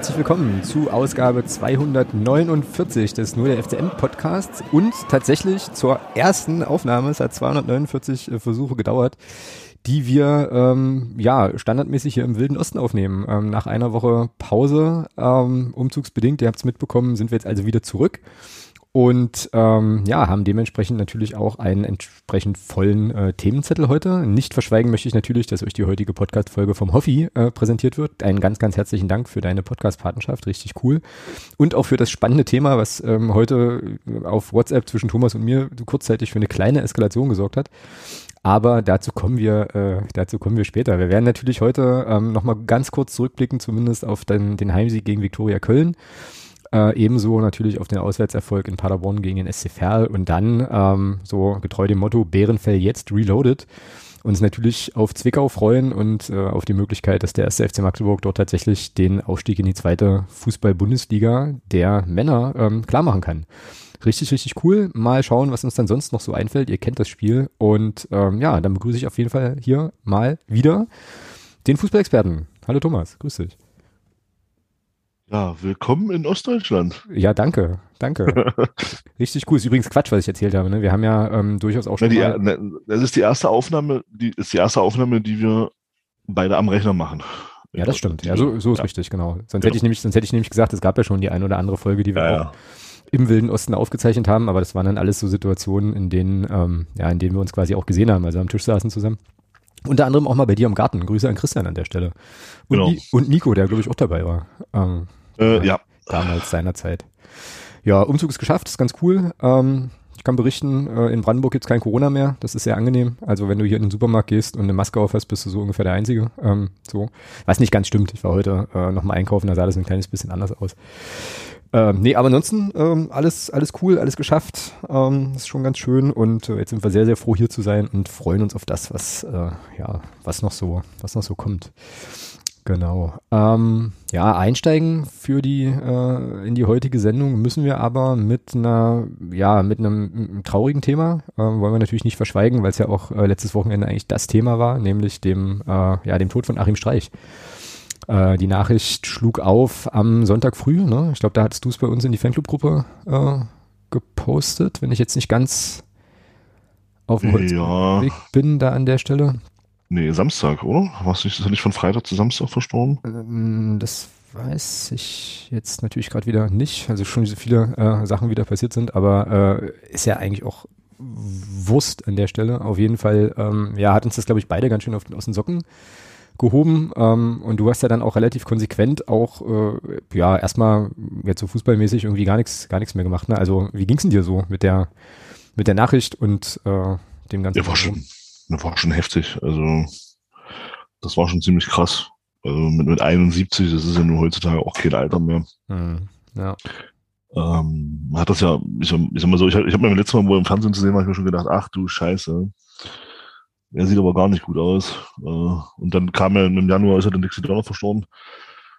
herzlich willkommen zu Ausgabe 249 des Nur der FCM Podcasts und tatsächlich zur ersten Aufnahme. Es hat 249 äh, Versuche gedauert, die wir ähm, ja standardmäßig hier im Wilden Osten aufnehmen. Ähm, nach einer Woche Pause, ähm, umzugsbedingt, ihr habt es mitbekommen, sind wir jetzt also wieder zurück und ähm, ja, haben dementsprechend natürlich auch einen entsprechend vollen äh, Themenzettel heute. Nicht verschweigen möchte ich natürlich, dass euch die heutige Podcast-Folge vom Hoffi äh, präsentiert wird. Einen ganz, ganz herzlichen Dank für deine Podcast-Patenschaft, richtig cool. Und auch für das spannende Thema, was ähm, heute auf WhatsApp zwischen Thomas und mir kurzzeitig für eine kleine Eskalation gesorgt hat. Aber dazu kommen wir, äh, dazu kommen wir später. Wir werden natürlich heute ähm, nochmal ganz kurz zurückblicken, zumindest auf den, den Heimsieg gegen Viktoria Köln. Äh, ebenso natürlich auf den Auswärtserfolg in Paderborn gegen den SC Verl und dann ähm, so getreu dem Motto Bärenfell jetzt reloaded uns natürlich auf Zwickau freuen und äh, auf die Möglichkeit, dass der erste FC Magdeburg dort tatsächlich den Aufstieg in die zweite Fußball-Bundesliga der Männer ähm, klar machen kann. Richtig, richtig cool. Mal schauen, was uns dann sonst noch so einfällt. Ihr kennt das Spiel. Und ähm, ja, dann begrüße ich auf jeden Fall hier mal wieder den Fußballexperten. Hallo Thomas, grüß dich. Ja, willkommen in Ostdeutschland. Ja, danke, danke. Richtig cool. Ist übrigens Quatsch, was ich erzählt habe. Ne? Wir haben ja ähm, durchaus auch schon. Ne, die, ne, das ist die erste Aufnahme, die ist die erste Aufnahme, die wir beide am Rechner machen. Ja, das stimmt. Ja, so, so ist ja. richtig, genau. Sonst genau. hätte ich nämlich, sonst hätte ich nämlich gesagt, es gab ja schon die ein oder andere Folge, die wir ja, auch ja. im Wilden Osten aufgezeichnet haben, aber das waren dann alles so Situationen, in denen, ähm, ja, in denen wir uns quasi auch gesehen haben, also am Tisch saßen zusammen. Unter anderem auch mal bei dir im Garten. Grüße an Christian an der Stelle. Und, genau. und Nico, der glaube ich auch dabei war. Ähm, äh, ja. Damals seinerzeit. Ja, Umzug ist geschafft, ist ganz cool. Ähm, ich kann berichten, äh, in Brandenburg gibt's kein Corona mehr. Das ist sehr angenehm. Also wenn du hier in den Supermarkt gehst und eine Maske auf hast, bist du so ungefähr der Einzige. Ähm, so. Was nicht ganz stimmt. Ich war heute äh, nochmal einkaufen, da sah das ein kleines bisschen anders aus. Ähm, nee, aber ansonsten ähm, alles, alles cool, alles geschafft. Ähm, ist schon ganz schön und äh, jetzt sind wir sehr, sehr froh hier zu sein und freuen uns auf das, was äh, ja, was noch so, was noch so kommt. Genau. Ähm, ja, einsteigen für die äh, in die heutige Sendung müssen wir aber mit einer ja mit einem, traurigen Thema äh, wollen wir natürlich nicht verschweigen, weil es ja auch äh, letztes Wochenende eigentlich das Thema war, nämlich dem äh, ja dem Tod von Achim Streich. Äh, die Nachricht schlug auf am Sonntag früh. Ne? Ich glaube, da hattest du es bei uns in die Fanclub-Gruppe äh, gepostet, wenn ich jetzt nicht ganz auf dem ja. Weg bin da an der Stelle. Nee, Samstag, oder? Warst du nicht, ist er nicht von Freitag zu Samstag verstorben? Ähm, das weiß ich jetzt natürlich gerade wieder nicht. Also schon so viele äh, Sachen wieder passiert sind, aber äh, ist ja eigentlich auch Wurst an der Stelle. Auf jeden Fall, ähm, ja, hat uns das, glaube ich, beide ganz schön auf, aus den Socken gehoben. Ähm, und du hast ja dann auch relativ konsequent auch, äh, ja, erstmal jetzt so fußballmäßig irgendwie gar nichts, gar nichts mehr gemacht. Ne? Also wie ging's denn dir so mit der, mit der Nachricht und äh, dem ganzen? Ja, war schon, das war schon heftig. Also das war schon ziemlich krass. Also mit, mit 71, das ist ja nur heutzutage auch kein Alter mehr. Mhm. Ja. Ähm, hat das ja, ich, ich sag mal so, ich, ich habe mir letztes Mal, wo im Fernsehen zu sehen war, ich mir schon gedacht, ach du Scheiße. Er sieht aber gar nicht gut aus. Äh, und dann kam er im Januar, ist er der nächste Donner verstorben.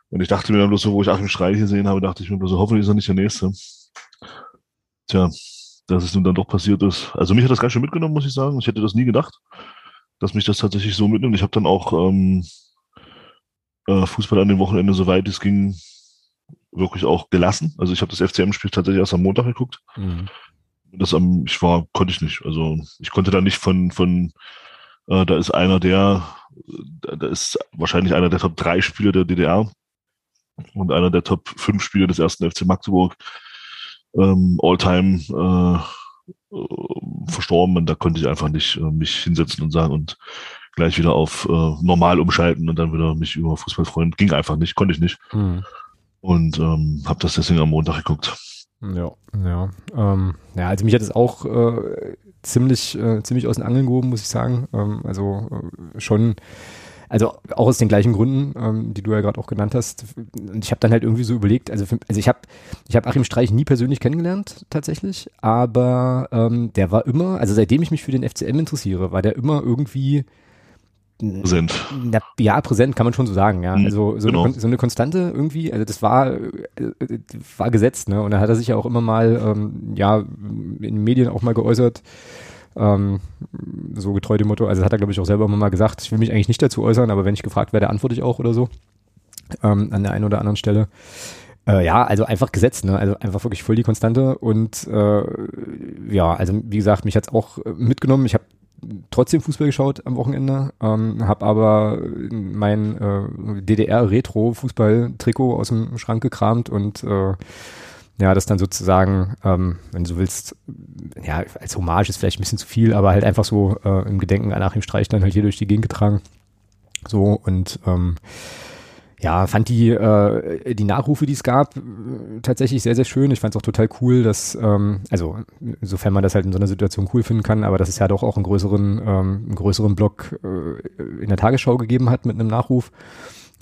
Und ich dachte mir dann bloß so, wo ich Achim Streich gesehen habe, dachte ich mir bloß so, hoffentlich ist er nicht der Nächste. Tja, dass es nun dann doch passiert ist. Also mich hat das ganz schön mitgenommen, muss ich sagen. Ich hätte das nie gedacht, dass mich das tatsächlich so mitnimmt. Ich habe dann auch ähm, äh, Fußball an dem Wochenende, soweit es ging, wirklich auch gelassen. Also ich habe das FCM-Spiel tatsächlich erst am Montag geguckt. Mhm. Das am, ich war, konnte ich nicht. Also ich konnte da nicht von, von äh, da ist einer der, da ist wahrscheinlich einer der Top 3 Spieler der DDR und einer der Top 5 Spieler des ersten FC Magdeburg ähm, Alltime äh, äh, verstorben und da konnte ich einfach nicht äh, mich hinsetzen und sagen und gleich wieder auf äh, normal umschalten und dann wieder mich über Fußball freuen. Ging einfach nicht, konnte ich nicht. Mhm. Und ähm, habe das deswegen am Montag geguckt. Ja, ja. Ähm, ja, also mich hat es auch äh, ziemlich, äh, ziemlich aus den Angeln gehoben, muss ich sagen. Ähm, also äh, schon also auch aus den gleichen Gründen, ähm, die du ja gerade auch genannt hast. Und ich habe dann halt irgendwie so überlegt, also, für, also ich habe ich hab Achim Streich nie persönlich kennengelernt, tatsächlich, aber ähm, der war immer, also seitdem ich mich für den FCM interessiere, war der immer irgendwie präsent. Na, ja, präsent kann man schon so sagen, ja. Mhm, also so, genau. eine, so eine Konstante irgendwie, also das war, äh, war gesetzt, ne? Und da hat er sich ja auch immer mal, ähm, ja, in den Medien auch mal geäußert, ähm, so getreu dem Motto, also hat er glaube ich auch selber immer mal gesagt, ich will mich eigentlich nicht dazu äußern, aber wenn ich gefragt werde, antworte ich auch oder so. ähm, an der einen oder anderen Stelle. Äh, ja, also einfach gesetzt, ne? Also einfach wirklich voll die Konstante und äh, ja, also wie gesagt, mich hat's auch mitgenommen. Ich habe trotzdem Fußball geschaut am Wochenende, ähm, habe aber mein äh, DDR-Retro-Fußball-Trikot aus dem Schrank gekramt und äh, ja, das dann sozusagen, ähm, wenn du willst, ja, als Hommage ist vielleicht ein bisschen zu viel, aber halt einfach so äh, im Gedenken an Achim Streich dann halt hier durch die Gegend getragen. So und ähm, ja, fand die, äh, die Nachrufe, die es gab, tatsächlich sehr, sehr schön. Ich fand es auch total cool, dass, ähm, also sofern man das halt in so einer Situation cool finden kann, aber dass es ja doch auch einen größeren, ähm, einen größeren Block äh, in der Tagesschau gegeben hat mit einem Nachruf.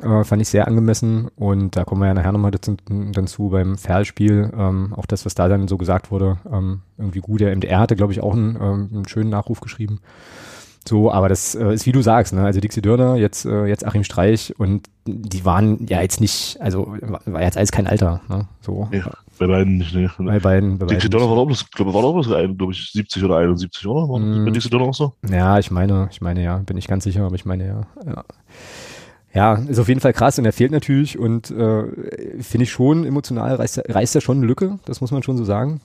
Äh, fand ich sehr angemessen und da kommen wir ja nachher nochmal dazu, dann zu beim Ferl-Spiel. Ähm, auch das, was da dann so gesagt wurde, ähm, irgendwie gut. Der MDR hatte, glaube ich, auch einen, ähm, einen schönen Nachruf geschrieben. So, aber das äh, ist wie du sagst, ne? Also Dixie Dörner, jetzt, äh, jetzt Achim Streich und die waren ja jetzt nicht, also war jetzt alles kein Alter, ne? So. Ja, bei beiden nicht, ne? Bei beiden. Bei Dixie Dörner war auch bloß, glaube war auch bloß, glaube ich, 70 oder 71, oder? War mm. Dixie Dörner auch so? Ja, ich meine, ich meine ja, bin ich ganz sicher, aber ich meine ja. ja. Ja, ist auf jeden Fall krass und er fehlt natürlich und äh, finde ich schon emotional reißt, reißt er schon eine Lücke, das muss man schon so sagen.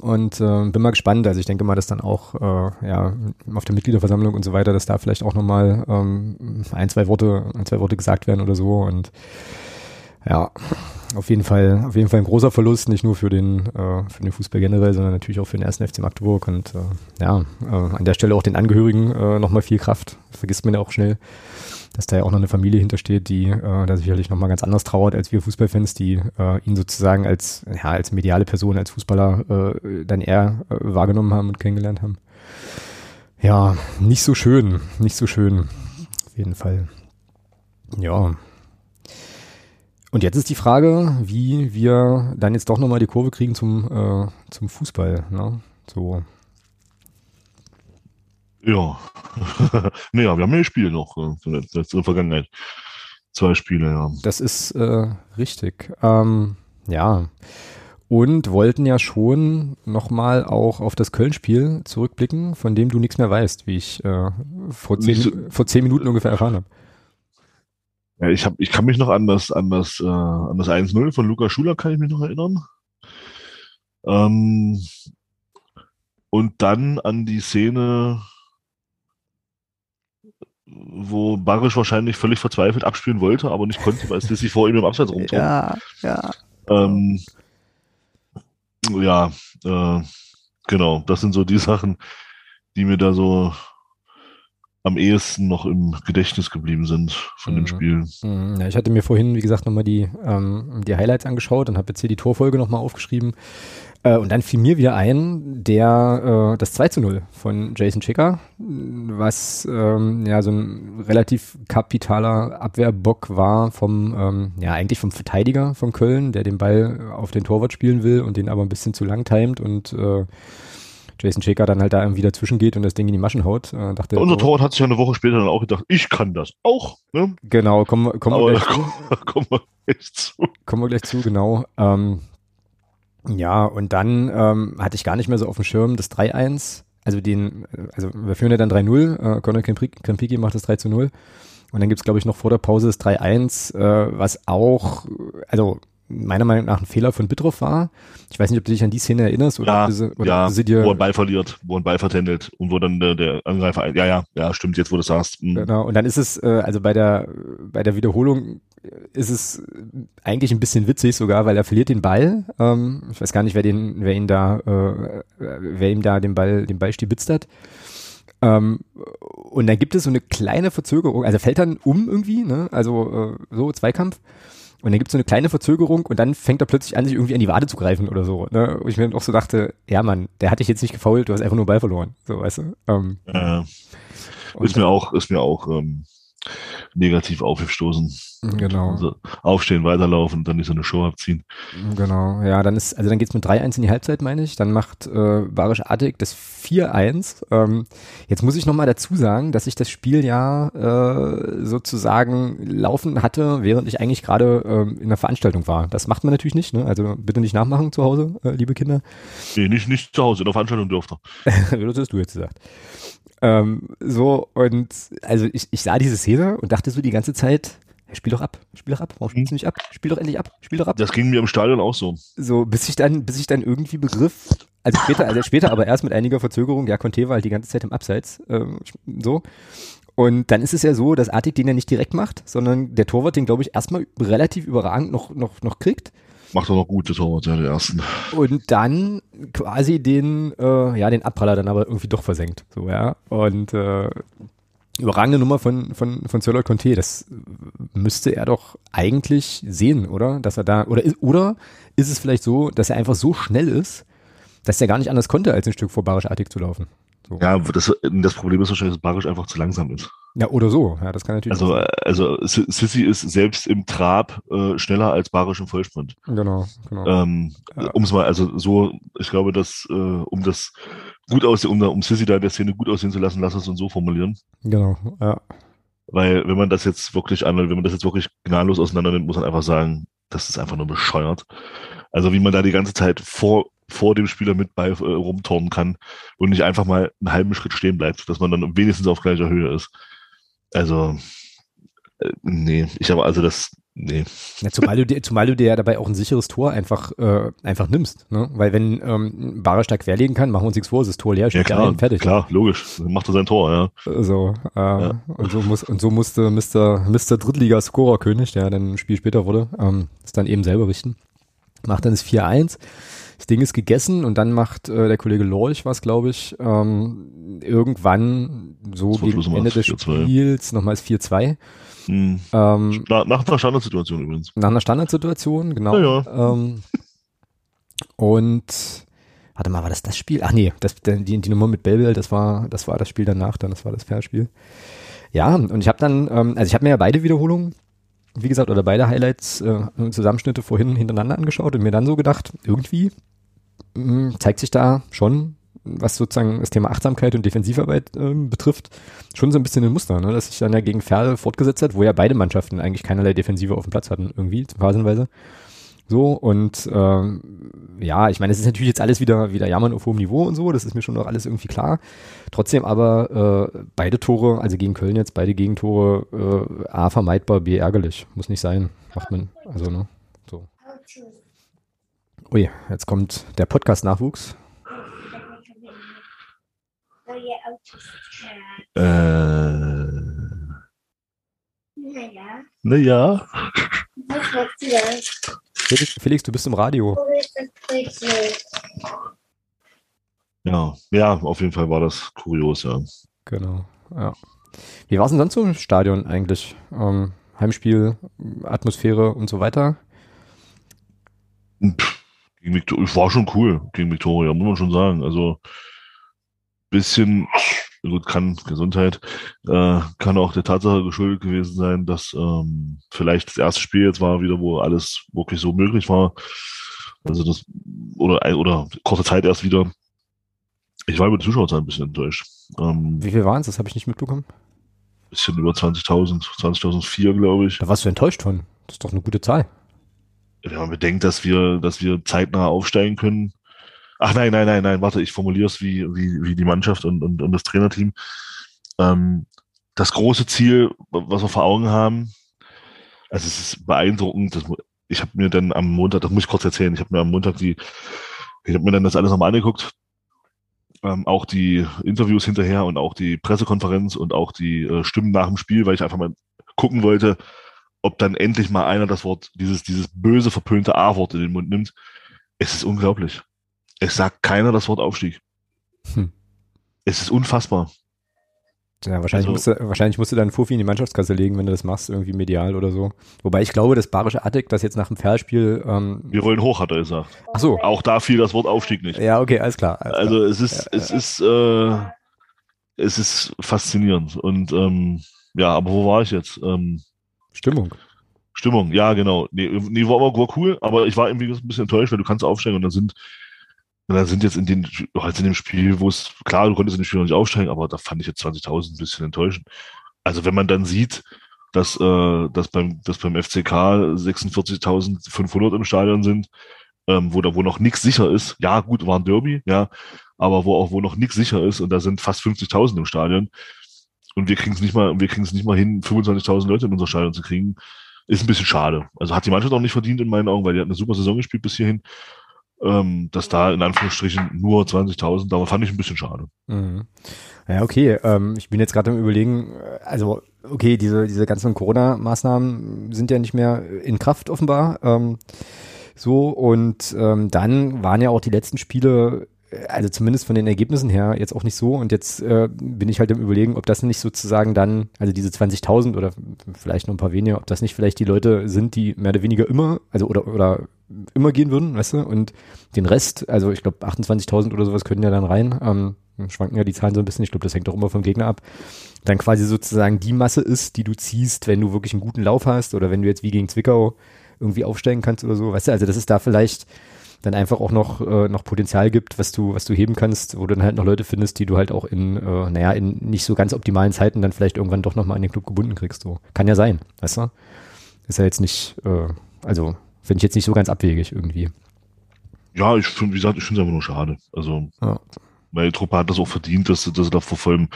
Und äh, bin mal gespannt. Also ich denke mal, dass dann auch äh, ja auf der Mitgliederversammlung und so weiter, dass da vielleicht auch nochmal ähm, ein, zwei Worte, ein, zwei Worte gesagt werden oder so. Und ja, auf jeden Fall, auf jeden Fall ein großer Verlust, nicht nur für den, äh, für den Fußball generell, sondern natürlich auch für den ersten FC Magdeburg. Und äh, ja, äh, an der Stelle auch den Angehörigen äh, nochmal viel Kraft. vergisst man ja auch schnell dass da ja auch noch eine Familie hintersteht, die äh, da sicherlich nochmal ganz anders trauert als wir Fußballfans, die äh, ihn sozusagen als, ja, als mediale Person, als Fußballer äh, dann eher äh, wahrgenommen haben und kennengelernt haben. Ja, nicht so schön, nicht so schön. Auf jeden Fall. Ja. Und jetzt ist die Frage, wie wir dann jetzt doch nochmal die Kurve kriegen zum, äh, zum Fußball. Ne? So, ja. naja, wir haben ja Spiele noch äh, der Vergangenheit. Zwei Spiele, ja. Das ist äh, richtig. Ähm, ja. Und wollten ja schon nochmal auch auf das Köln-Spiel zurückblicken, von dem du nichts mehr weißt, wie ich äh, vor, zehn, so, vor zehn Minuten ungefähr erfahren habe. Ja, ich, hab, ich kann mich noch an das, an das, äh, an das 1-0 von Luca Schuler, kann ich mich noch erinnern. Ähm, und dann an die Szene wo Barisch wahrscheinlich völlig verzweifelt abspielen wollte, aber nicht konnte, weil es sich vor ihm im Abseits rumtrug. Ja, ja. Ähm, ja, äh, genau. Das sind so die Sachen, die mir da so am ehesten noch im Gedächtnis geblieben sind von mhm. dem Spiel. Mhm. Ja, ich hatte mir vorhin, wie gesagt, nochmal die, ähm, die Highlights angeschaut und habe jetzt hier die Torfolge nochmal aufgeschrieben. Äh, und dann fiel mir wieder ein, der äh, das 2 zu 0 von Jason Chicker, was ähm, ja so ein relativ kapitaler Abwehrbock war vom, ähm, ja eigentlich vom Verteidiger von Köln, der den Ball auf den Torwart spielen will und den aber ein bisschen zu lang timet und äh, Jason Shaker dann halt da irgendwie dazwischen geht und das Ding in die Maschen haut. Äh, dachte, Unser Torwart hat sich ja eine Woche später dann auch gedacht, ich kann das auch. Ne? Genau, kommen, kommen wir gleich zu. kommen wir gleich zu. Kommen wir gleich zu, genau. Ähm, ja, und dann ähm, hatte ich gar nicht mehr so auf dem Schirm das 3-1. Also den, also wir führen ja dann 3-0, äh, Conor Krempiki macht das 3 0. Und dann gibt's glaube ich, noch vor der Pause das 3-1, äh, was auch, also meiner Meinung nach ein Fehler von Bitroff war. Ich weiß nicht, ob du dich an die Szene erinnerst oder, ja, du, oder ja, sie dir wo er Ball verliert, wo er Ball vertändelt und wo dann der, der Angreifer, ja, ja, ja, stimmt, jetzt wo du sagst. Mhm. Genau, und dann ist es, äh, also bei der, bei der Wiederholung ist es eigentlich ein bisschen witzig sogar, weil er verliert den Ball. Ähm, ich weiß gar nicht, wer den, wer ihn da, äh, wer ihm da den Ball, den Ball stibitzt hat. Ähm, und dann gibt es so eine kleine Verzögerung, also fällt dann um irgendwie, ne? Also äh, so Zweikampf. Und dann gibt es so eine kleine Verzögerung und dann fängt er plötzlich an, sich irgendwie an die Wade zu greifen oder so. Ne? Wo ich mir dann auch so dachte, ja Mann, der hat dich jetzt nicht gefault, du hast einfach nur Ball verloren. So, weißt du? Ähm, äh, ist mir auch, ist mir auch ähm, negativ aufgestoßen. Genau. Also aufstehen, weiterlaufen, dann nicht so eine Show abziehen. Genau, ja, dann ist, also dann geht's mit 3-1 in die Halbzeit, meine ich. Dann macht äh, Barisch Artig das 4-1. Ähm, jetzt muss ich nochmal dazu sagen, dass ich das Spiel ja äh, sozusagen laufen hatte, während ich eigentlich gerade äh, in der Veranstaltung war. Das macht man natürlich nicht, ne? Also bitte nicht nachmachen zu Hause, äh, liebe Kinder. Nee, nicht, nicht zu Hause, in der Veranstaltung dürfte. das hast du jetzt gesagt. Ähm, so, und also ich, ich sah diese Szene und dachte so die ganze Zeit, spiel doch ab, spiel doch ab, warum spielst du nicht ab? Spiel doch endlich ab, spiel doch ab. Das ging mir im Stadion auch so. So, bis ich dann, bis ich dann irgendwie begriff, also später, also später, aber erst mit einiger Verzögerung, ja, Conte war halt die ganze Zeit im Abseits, ähm, so. Und dann ist es ja so, dass Artig den ja nicht direkt macht, sondern der Torwart den, glaube ich, erstmal relativ überragend noch, noch, noch kriegt. Macht er noch gut, der Torwart, ja, der ersten. Und dann quasi den, äh, ja, den Abpraller dann aber irgendwie doch versenkt. So, ja. Und äh, überragende Nummer von, von, von Sirloy Conte, das müsste er doch eigentlich sehen, oder? Dass er da, oder ist, oder ist es vielleicht so, dass er einfach so schnell ist, dass er gar nicht anders konnte, als ein Stück vor Barisch-Artig zu laufen? So. Ja, das, das Problem ist wahrscheinlich, dass Barisch einfach zu langsam ist. Ja, oder so. Ja, das kann natürlich. Also, also Sissi ist selbst im Trab äh, schneller als Barisch im Vollsprint. Genau, genau. Ähm, ja. Um es mal, also so, ich glaube, dass äh, um das gut aussehen, um, um Sissi da in der Szene gut aussehen zu lassen, lass es uns so formulieren. Genau, ja. Weil wenn man das jetzt wirklich an, wenn man das jetzt wirklich gnadenlos auseinander nimmt, muss man einfach sagen, das ist einfach nur bescheuert. Also wie man da die ganze Zeit vor vor dem Spieler mit bei äh, rumturnen kann und nicht einfach mal einen halben Schritt stehen bleibt, dass man dann wenigstens auf gleicher Höhe ist. Also, äh, nee, ich habe also das, nee. Ja, zumal, du dir, zumal du dir ja dabei auch ein sicheres Tor einfach, äh, einfach nimmst, ne? Weil wenn ähm, Barer stark querlegen kann, machen wir uns nichts vor, ist das Tor leer, ja, klar, fertig. Klar, logisch, dann macht er sein Tor, ja. So, äh, ja. und so muss und so musste Mr. Mr. Drittliga-Scorer-König, der dann ein Spiel später wurde, ähm, das dann eben selber richten. Macht dann das 4-1 das Ding ist gegessen und dann macht äh, der Kollege Lorch was, glaube ich, ähm, irgendwann so gegen Ende des Spiels nochmals 4-2. Hm. Ähm, nach, nach einer Standardsituation übrigens. Nach einer Standardsituation, genau. Ja, ja. Ähm, und warte mal, war das das Spiel? Ach nee, das, die, die Nummer mit Belbel, das war, das war das Spiel danach, dann das war das Fairspiel. Ja, und ich habe dann, ähm, also ich habe mir ja beide Wiederholungen wie gesagt, oder beide Highlights, äh, Zusammenschnitte vorhin hintereinander angeschaut und mir dann so gedacht, irgendwie mh, hm, zeigt sich da schon, was sozusagen das Thema Achtsamkeit und Defensivarbeit äh, betrifft, schon so ein bisschen ein Muster, ne? dass sich dann ja gegen Ferl fortgesetzt hat, wo ja beide Mannschaften eigentlich keinerlei Defensive auf dem Platz hatten, irgendwie, phasenweise. So, und ähm, ja, ich meine, es ist natürlich jetzt alles wieder, wieder Jammern auf hohem Niveau und so, das ist mir schon noch alles irgendwie klar. Trotzdem aber äh, beide Tore, also gegen Köln jetzt, beide Gegentore, äh, A, vermeidbar, B, ärgerlich. Muss nicht sein. Macht man, also, ne? So. Ui, jetzt kommt der Podcast-Nachwuchs. Äh. Naja. Naja. Felix, Felix, du bist im Radio. Ja, ja, auf jeden Fall war das kurios, ja. Genau, ja. Wie war es denn sonst so im Stadion eigentlich? Ähm, Heimspiel, Atmosphäre und so weiter? Pff, gegen war schon cool gegen Victoria, muss man schon sagen. Also bisschen gut, kann Gesundheit, äh, kann auch der Tatsache geschuldet gewesen sein, dass ähm, vielleicht das erste Spiel jetzt war wieder, wo alles wirklich so möglich war. Also das, oder, oder kurze Zeit erst wieder. Ich war über die Zuschauerzahl ein bisschen enttäuscht. Ähm, Wie viel waren es? Das habe ich nicht mitbekommen. Bisschen über 20.000, 20.004, glaube ich. Da warst du enttäuscht von. Das ist doch eine gute Zahl. Wenn man bedenkt, dass wir, dass wir zeitnah aufsteigen können, Ach nein, nein, nein, nein, warte, ich formuliere es wie, wie, wie die Mannschaft und, und, und das Trainerteam. Ähm, das große Ziel, was wir vor Augen haben, also es ist beeindruckend. Das, ich habe mir dann am Montag, das muss ich kurz erzählen, ich habe mir am Montag die, ich habe mir dann das alles nochmal angeguckt, ähm, auch die Interviews hinterher und auch die Pressekonferenz und auch die äh, Stimmen nach dem Spiel, weil ich einfach mal gucken wollte, ob dann endlich mal einer das Wort, dieses, dieses böse, verpönte A-Wort in den Mund nimmt. Es ist unglaublich. Es sagt keiner das Wort Aufstieg. Hm. Es ist unfassbar. Ja, wahrscheinlich, also, musst du, wahrscheinlich musst du dann Fuffi in die Mannschaftskasse legen, wenn du das machst, irgendwie medial oder so. Wobei ich glaube, das barische Attic, das jetzt nach dem Fairspiel. Ähm, Wir wollen hoch, hat er gesagt. Ach so. Auch da fiel das Wort Aufstieg nicht. Ja, okay, alles klar. Alles also klar. es ist, ja, es ja. ist, äh, es ist faszinierend. Und ähm, ja, aber wo war ich jetzt? Ähm, Stimmung. Stimmung, ja, genau. Nee, nee war, war cool, aber ich war irgendwie ein bisschen enttäuscht, weil du kannst aufsteigen und dann sind und dann sind jetzt in, den, halt in dem Spiel, wo es, klar, du konntest in dem Spiel noch nicht aufsteigen, aber da fand ich jetzt 20.000 ein bisschen enttäuschend. Also wenn man dann sieht, dass, äh, dass, beim, dass beim FCK 46.500 im Stadion sind, ähm, wo da wo noch nichts sicher ist. Ja, gut, war ein Derby, ja, aber wo auch wo noch nichts sicher ist und da sind fast 50.000 im Stadion und wir kriegen es nicht mal, wir kriegen es nicht mal hin, 25.000 Leute in unser Stadion zu kriegen. ist ein bisschen schade. Also hat die Mannschaft auch nicht verdient in meinen Augen, weil die hat eine super Saison gespielt bis hierhin. Ähm, dass da in Anführungsstrichen nur 20.000, aber fand ich ein bisschen schade. Mhm. Ja, okay. Ähm, ich bin jetzt gerade am überlegen, also okay, diese, diese ganzen Corona-Maßnahmen sind ja nicht mehr in Kraft offenbar. Ähm, so, und ähm, dann waren ja auch die letzten Spiele also zumindest von den Ergebnissen her jetzt auch nicht so. Und jetzt äh, bin ich halt im Überlegen, ob das nicht sozusagen dann, also diese 20.000 oder vielleicht noch ein paar weniger, ob das nicht vielleicht die Leute sind, die mehr oder weniger immer, also oder, oder immer gehen würden, weißt du? Und den Rest, also ich glaube 28.000 oder sowas können ja dann rein. Ähm, schwanken ja die Zahlen so ein bisschen. Ich glaube, das hängt auch immer vom Gegner ab. Dann quasi sozusagen die Masse ist, die du ziehst, wenn du wirklich einen guten Lauf hast oder wenn du jetzt wie gegen Zwickau irgendwie aufsteigen kannst oder so. Weißt du, also das ist da vielleicht dann einfach auch noch, äh, noch Potenzial gibt, was du, was du heben kannst, wo du dann halt noch Leute findest, die du halt auch in, äh, naja, in nicht so ganz optimalen Zeiten dann vielleicht irgendwann doch nochmal an den Club gebunden kriegst. So. Kann ja sein, weißt du? Ist ja jetzt nicht, äh, also finde ich jetzt nicht so ganz abwegig irgendwie. Ja, ich finde, wie gesagt, ich finde es einfach nur schade. Also, ja. die Truppe hat das auch verdient, dass, dass er da vor vollem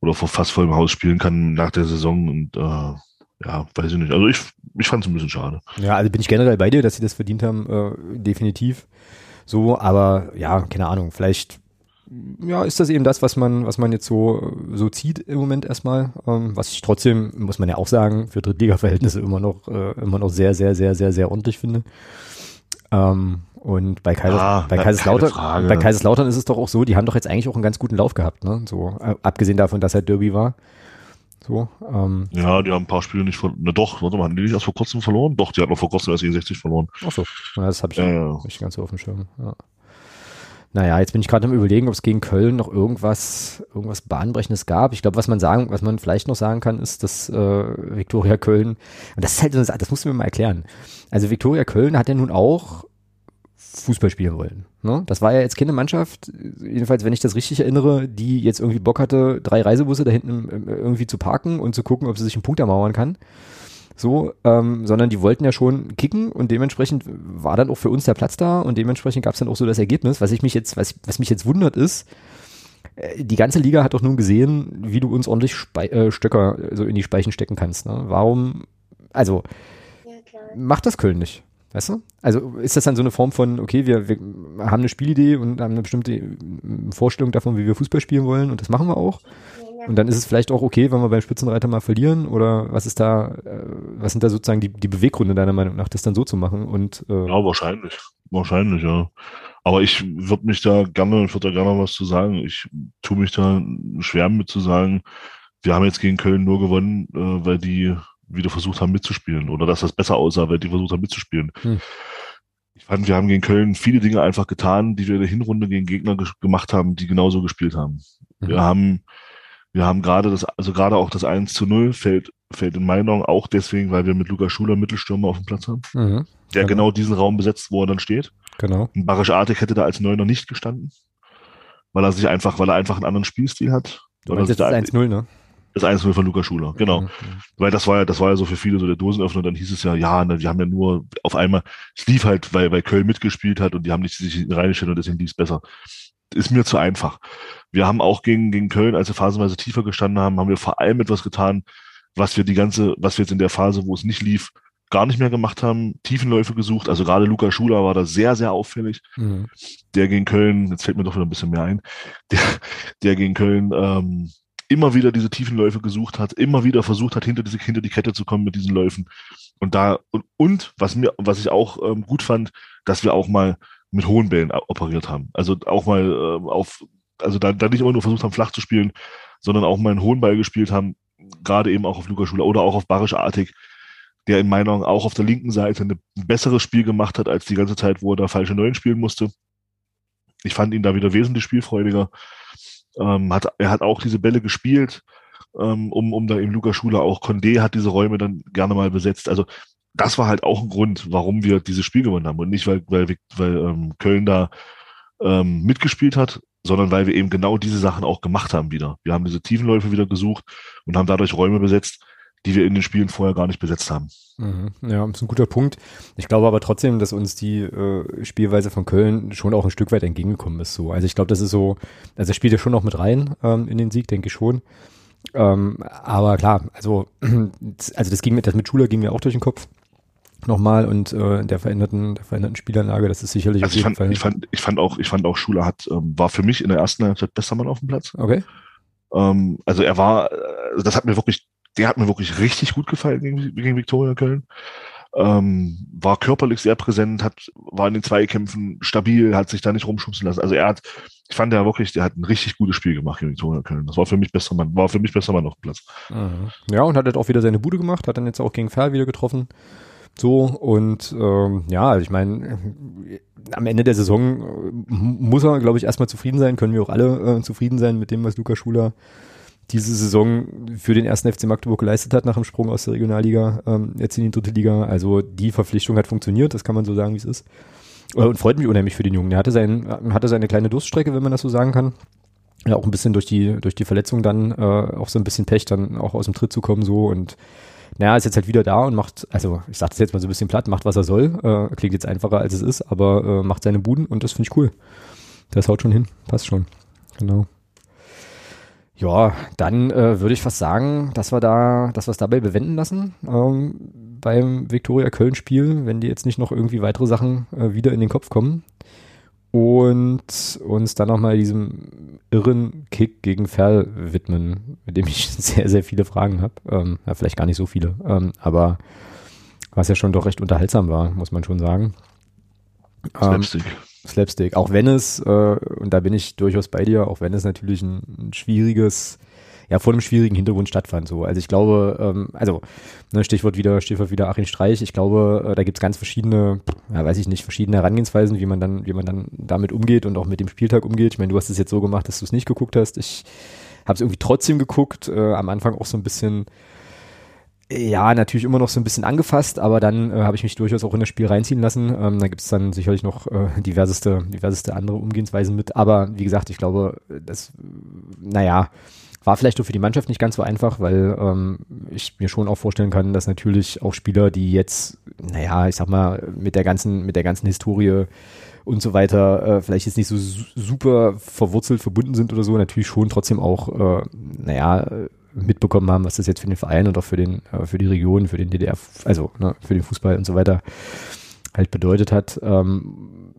oder vor fast vollem Haus spielen kann nach der Saison und äh, ja, weiß ich nicht. Also ich, ich fand es ein bisschen schade. Ja, also bin ich generell bei dir, dass sie das verdient haben, äh, definitiv. So, aber ja, keine Ahnung, vielleicht ja, ist das eben das, was man, was man jetzt so, so zieht im Moment erstmal. Ähm, was ich trotzdem, muss man ja auch sagen, für Drittliga-Verhältnisse immer noch, äh, immer noch sehr, sehr, sehr, sehr, sehr ordentlich finde. Ähm, und bei, Kaisers, ah, bei, Kaiserslautern, bei Kaiserslautern ist es doch auch so, die haben doch jetzt eigentlich auch einen ganz guten Lauf gehabt, ne? So, äh, abgesehen davon, dass er Derby war. So, ähm, ja, die haben ein paar Spiele nicht verloren. Na doch, warte mal, haben die nicht erst vor kurzem verloren? Doch, die hatten noch vor kurzem erst gegen 60 verloren. Ach so, ja, das habe ich ja, ja. nicht ganz so auf dem Schirm. Ja. Naja, jetzt bin ich gerade am überlegen, ob es gegen Köln noch irgendwas, irgendwas Bahnbrechendes gab. Ich glaube, was man sagen, was man vielleicht noch sagen kann, ist, dass äh, Viktoria Köln, und das ist halt, das musst du mir mal erklären. Also Viktoria Köln hat ja nun auch Fußball spielen wollen. Ne? Das war ja jetzt keine Mannschaft, jedenfalls, wenn ich das richtig erinnere, die jetzt irgendwie Bock hatte, drei Reisebusse da hinten irgendwie zu parken und zu gucken, ob sie sich einen Punkt ermauern kann. So, ähm, sondern die wollten ja schon kicken und dementsprechend war dann auch für uns der Platz da und dementsprechend gab es dann auch so das Ergebnis. Was ich mich jetzt, was, was mich jetzt wundert ist, äh, die ganze Liga hat doch nun gesehen, wie du uns ordentlich Spe äh, Stöcker so in die Speichen stecken kannst. Ne? Warum, also, ja, macht das Köln nicht? Weißt du? Also ist das dann so eine Form von, okay, wir, wir haben eine Spielidee und haben eine bestimmte Vorstellung davon, wie wir Fußball spielen wollen und das machen wir auch. Und dann ist es vielleicht auch okay, wenn wir beim Spitzenreiter mal verlieren oder was ist da, äh, was sind da sozusagen die, die Beweggründe deiner Meinung nach, das dann so zu machen? Und, äh ja, wahrscheinlich. Wahrscheinlich, ja. Aber ich würde mich da gerne, ich würde da gerne was zu sagen. Ich tue mich da schwer mit zu sagen, wir haben jetzt gegen Köln nur gewonnen, äh, weil die wieder versucht haben mitzuspielen oder dass das besser aussah, weil die versucht haben mitzuspielen. Hm. Ich fand, wir haben gegen Köln viele Dinge einfach getan, die wir in der Hinrunde gegen Gegner gemacht haben, die genauso gespielt haben. Mhm. Wir haben, wir haben gerade das, also gerade auch das 1 zu 0 fällt, fällt in meinen Augen auch deswegen, weil wir mit Lukas Schuler Mittelstürmer auf dem Platz haben, mhm. der genau. genau. diesen Raum besetzt, wo er dann steht. Genau. Und Barisch Artig hätte da als Neuner nicht gestanden, weil er sich einfach, weil er einfach einen anderen Spielstil hat. Du meinst jetzt 1-0, ne? Das 1 von Luca Schuler, genau. Mhm. Weil das war ja, das war ja so für viele so der Dosenöffner. Dann hieß es ja, ja, ne, wir haben ja nur auf einmal, es lief halt, weil, weil Köln mitgespielt hat und die haben nicht sich reingestellt und deswegen lief es besser. Ist mir zu einfach. Wir haben auch gegen, gegen Köln, als wir phasenweise tiefer gestanden haben, haben wir vor allem etwas getan, was wir die ganze, was wir jetzt in der Phase, wo es nicht lief, gar nicht mehr gemacht haben, Tiefenläufe gesucht. Also gerade Luca Schuler war da sehr, sehr auffällig. Mhm. Der gegen Köln, jetzt fällt mir doch wieder ein bisschen mehr ein, der, der gegen Köln ähm, immer wieder diese tiefen Läufe gesucht hat, immer wieder versucht hat, hinter, diese, hinter die Kette zu kommen mit diesen Läufen. Und da, und, und was mir, was ich auch ähm, gut fand, dass wir auch mal mit hohen Bällen operiert haben. Also auch mal äh, auf, also da, da nicht immer nur versucht haben, flach zu spielen, sondern auch mal einen hohen Ball gespielt haben, gerade eben auch auf Lukas Schuler oder auch auf Barisch Artig, der in meinen Augen auch auf der linken Seite ein besseres Spiel gemacht hat, als die ganze Zeit, wo er da falsche Neuen spielen musste. Ich fand ihn da wieder wesentlich spielfreudiger. Ähm, hat, er hat auch diese Bälle gespielt, ähm, um, um da eben Luca Schuler auch Condé hat diese Räume dann gerne mal besetzt. Also das war halt auch ein Grund, warum wir dieses Spiel gewonnen haben. Und nicht, weil, weil, weil ähm, Köln da ähm, mitgespielt hat, sondern weil wir eben genau diese Sachen auch gemacht haben wieder. Wir haben diese Tiefenläufe wieder gesucht und haben dadurch Räume besetzt, die wir in den Spielen vorher gar nicht besetzt haben. Mhm. Ja, ist ein guter Punkt. Ich glaube aber trotzdem, dass uns die äh, Spielweise von Köln schon auch ein Stück weit entgegengekommen ist. So. Also ich glaube, das ist so, also spielt ja schon noch mit rein ähm, in den Sieg, denke ich schon. Ähm, aber klar, also, also das ging mit, das mit Schuler ging mir auch durch den Kopf nochmal und äh, der veränderten, der veränderten Spielanlage, das ist sicherlich also auf jeden fand, Fall. Ich fand, ich fand auch, ich fand auch Schuler hat, ähm, war für mich in der ersten Halbzeit bester Mann auf dem Platz. Okay. Ähm, also er war, äh, das hat mir wirklich, der hat mir wirklich richtig gut gefallen gegen, gegen Viktoria Köln. Ähm, war körperlich sehr präsent, hat, war in den Zweikämpfen stabil, hat sich da nicht rumschubsen lassen. Also er hat, ich fand er wirklich, der hat ein richtig gutes Spiel gemacht gegen Viktoria Köln. Das war für mich besser Mann, war für mich besser Mann auf dem Platz. Mhm. Ja, und hat halt auch wieder seine Bude gemacht, hat dann jetzt auch gegen Ferl wieder getroffen. So, und ähm, ja, also ich meine, am Ende der Saison äh, muss er, glaube ich, erstmal zufrieden sein, können wir auch alle äh, zufrieden sein mit dem, was Luca Schuler diese Saison für den ersten FC Magdeburg geleistet hat nach dem Sprung aus der Regionalliga ähm, jetzt in die dritte Liga. Also die Verpflichtung hat funktioniert, das kann man so sagen, wie es ist. Äh, und freut mich unheimlich für den Jungen. Der hatte, sein, hatte seine kleine Durststrecke, wenn man das so sagen kann. Ja, auch ein bisschen durch die, durch die Verletzung dann äh, auch so ein bisschen Pech, dann auch aus dem Tritt zu kommen so und naja, ist jetzt halt wieder da und macht, also ich sag das jetzt mal so ein bisschen platt, macht was er soll. Äh, klingt jetzt einfacher als es ist, aber äh, macht seine Buden und das finde ich cool. Das haut schon hin, passt schon. Genau. Ja, dann äh, würde ich fast sagen, dass wir da, dass wir es dabei bewenden lassen ähm, beim Viktoria Köln-Spiel, wenn die jetzt nicht noch irgendwie weitere Sachen äh, wieder in den Kopf kommen und uns dann nochmal diesem irren Kick gegen Ferl widmen, mit dem ich sehr, sehr viele Fragen habe. Ähm, ja, vielleicht gar nicht so viele, ähm, aber was ja schon doch recht unterhaltsam war, muss man schon sagen. Ähm, Slapstick. Slapstick, auch wenn es, äh, und da bin ich durchaus bei dir, auch wenn es natürlich ein, ein schwieriges ja vor einem schwierigen Hintergrund stattfand. So. Also ich glaube, ähm, also ne, Stichwort wieder, Stichwort wieder Achim Streich, ich glaube, äh, da gibt's ganz verschiedene, ja, weiß ich nicht, verschiedene Herangehensweisen, wie man dann, wie man dann damit umgeht und auch mit dem Spieltag umgeht. Ich meine, du hast es jetzt so gemacht, dass du es nicht geguckt hast. Ich habe es irgendwie trotzdem geguckt, äh, am Anfang auch so ein bisschen ja, natürlich immer noch so ein bisschen angefasst, aber dann äh, habe ich mich durchaus auch in das Spiel reinziehen lassen. Ähm, da gibt es dann sicherlich noch äh, diverseste, diverseste andere Umgehensweisen mit. Aber wie gesagt, ich glaube, das, naja, war vielleicht auch für die Mannschaft nicht ganz so einfach, weil ähm, ich mir schon auch vorstellen kann, dass natürlich auch Spieler, die jetzt, naja, ich sag mal, mit der ganzen, mit der ganzen Historie und so weiter, äh, vielleicht jetzt nicht so super verwurzelt verbunden sind oder so, natürlich schon trotzdem auch, äh, naja, mitbekommen haben, was das jetzt für den Verein und auch für den, äh, für die Region, für den DDR, also ne, für den Fußball und so weiter halt bedeutet hat. Ähm,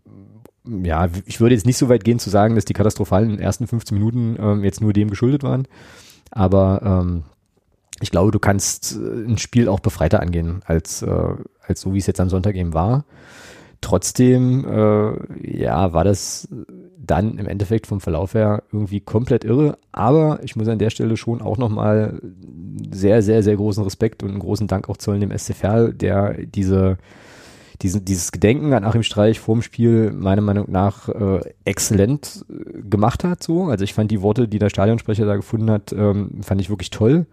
ja, ich würde jetzt nicht so weit gehen zu sagen, dass die katastrophalen ersten 15 Minuten ähm, jetzt nur dem geschuldet waren. Aber ähm, ich glaube, du kannst äh, ein Spiel auch befreiter angehen, als, äh, als so wie es jetzt am Sonntag eben war. Trotzdem, äh, ja, war das dann im Endeffekt vom Verlauf her irgendwie komplett irre. Aber ich muss an der Stelle schon auch nochmal sehr, sehr, sehr großen Respekt und einen großen Dank auch zollen dem SCFR, der diese diesen, dieses Gedenken an Achim Streich vorm Spiel meiner Meinung nach äh, exzellent äh, gemacht hat. So, also ich fand die Worte, die der Stadionsprecher da gefunden hat, ähm, fand ich wirklich toll.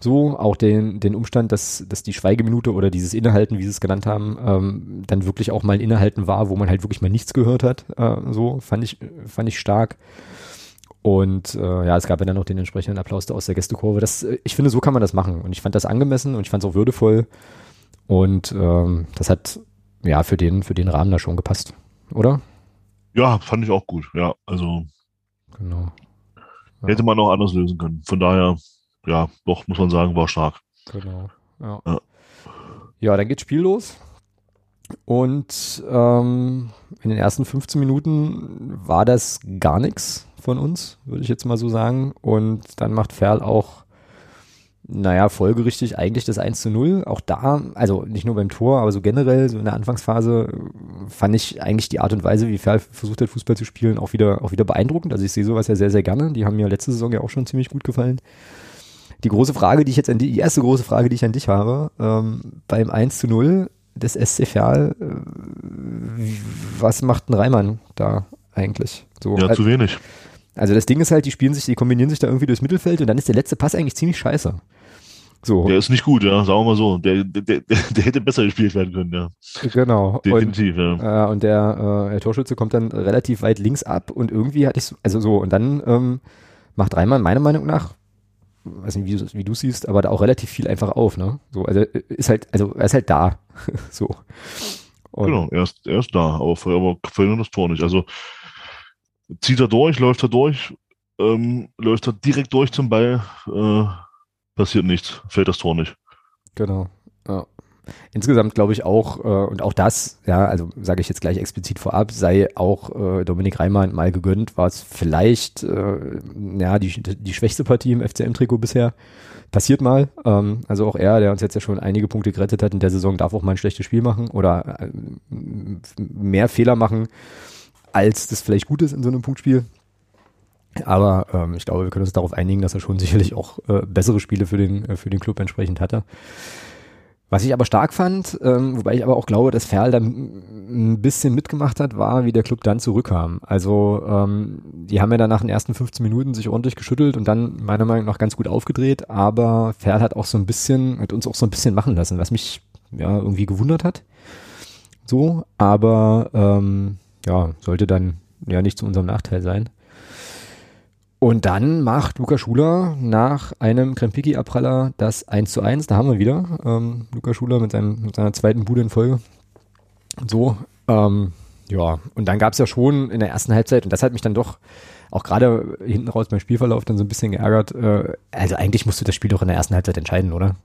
So, auch den, den Umstand, dass, dass die Schweigeminute oder dieses Innehalten, wie sie es genannt haben, ähm, dann wirklich auch mal ein Innehalten war, wo man halt wirklich mal nichts gehört hat. Äh, so, fand ich, fand ich stark. Und äh, ja, es gab ja dann noch den entsprechenden Applaus da aus der Gästekurve. Das, äh, ich finde, so kann man das machen. Und ich fand das angemessen und ich fand es auch würdevoll. Und ähm, das hat ja für den, für den Rahmen da schon gepasst, oder? Ja, fand ich auch gut, ja. Also genau. Ja. hätte man auch anders lösen können. Von daher, ja, doch, muss man sagen, war stark. Genau. Ja, ja. ja dann geht's Spiel los. Und ähm, in den ersten 15 Minuten war das gar nichts von uns, würde ich jetzt mal so sagen. Und dann macht Ferl auch naja, folgerichtig eigentlich das 1 zu 0. Auch da, also nicht nur beim Tor, aber so generell, so in der Anfangsphase, fand ich eigentlich die Art und Weise, wie Ferl versucht hat, Fußball zu spielen, auch wieder, auch wieder beeindruckend. Also ich sehe sowas ja sehr, sehr gerne. Die haben mir letzte Saison ja auch schon ziemlich gut gefallen. Die große Frage, die ich jetzt an die, die erste große Frage, die ich an dich habe, ähm, beim 1 zu 0 des SC Ferl, äh, was macht ein Reimann da eigentlich? So, ja, zu wenig. Also das Ding ist halt, die spielen sich, die kombinieren sich da irgendwie durchs Mittelfeld und dann ist der letzte Pass eigentlich ziemlich scheiße. So. Der ist nicht gut, ja, sagen wir mal so. Der, der, der, hätte besser gespielt werden können, ja. Genau. Definitiv, und, ja. Äh, und der, äh, der Torschütze kommt dann relativ weit links ab und irgendwie hatte ich, also so, und dann ähm, macht Reimann meiner Meinung nach, weiß nicht, wie, wie du siehst, aber da auch relativ viel einfach auf, ne? So, also äh, ist halt, also er ist halt da. so. Und genau, er ist, er ist da, aber, aber verhindert das Tor nicht. Also zieht er durch, läuft er durch, ähm, läuft er direkt durch zum Ball, äh, passiert nichts, fällt das Tor nicht. Genau. Ja. Insgesamt glaube ich auch, äh, und auch das, ja, also sage ich jetzt gleich explizit vorab, sei auch äh, Dominik Reimann mal gegönnt, war es vielleicht äh, ja die, die schwächste Partie im FCM-Trikot bisher. Passiert mal. Ähm, also auch er, der uns jetzt ja schon einige Punkte gerettet hat in der Saison, darf auch mal ein schlechtes Spiel machen oder äh, mehr Fehler machen, als das vielleicht gut ist in so einem Punktspiel. Aber ähm, ich glaube, wir können uns darauf einigen, dass er schon sicherlich auch äh, bessere Spiele für den, äh, für den Club entsprechend hatte. Was ich aber stark fand, ähm, wobei ich aber auch glaube, dass Ferl da ein bisschen mitgemacht hat, war, wie der Club dann zurückkam. Also ähm, die haben ja dann nach den ersten 15 Minuten sich ordentlich geschüttelt und dann meiner Meinung nach ganz gut aufgedreht, aber Ferl hat auch so ein bisschen, hat uns auch so ein bisschen machen lassen, was mich ja irgendwie gewundert hat. So, aber ähm, ja, sollte dann ja nicht zu unserem Nachteil sein. Und dann macht Luca Schuler nach einem Krempiki-Abpraller das 1 zu 1. Da haben wir wieder ähm, Luca Schuler mit, seinem, mit seiner zweiten Bude in Folge. So, ähm, ja, und dann gab es ja schon in der ersten Halbzeit, und das hat mich dann doch auch gerade hinten raus beim Spielverlauf dann so ein bisschen geärgert. Äh, also eigentlich musst du das Spiel doch in der ersten Halbzeit entscheiden, oder?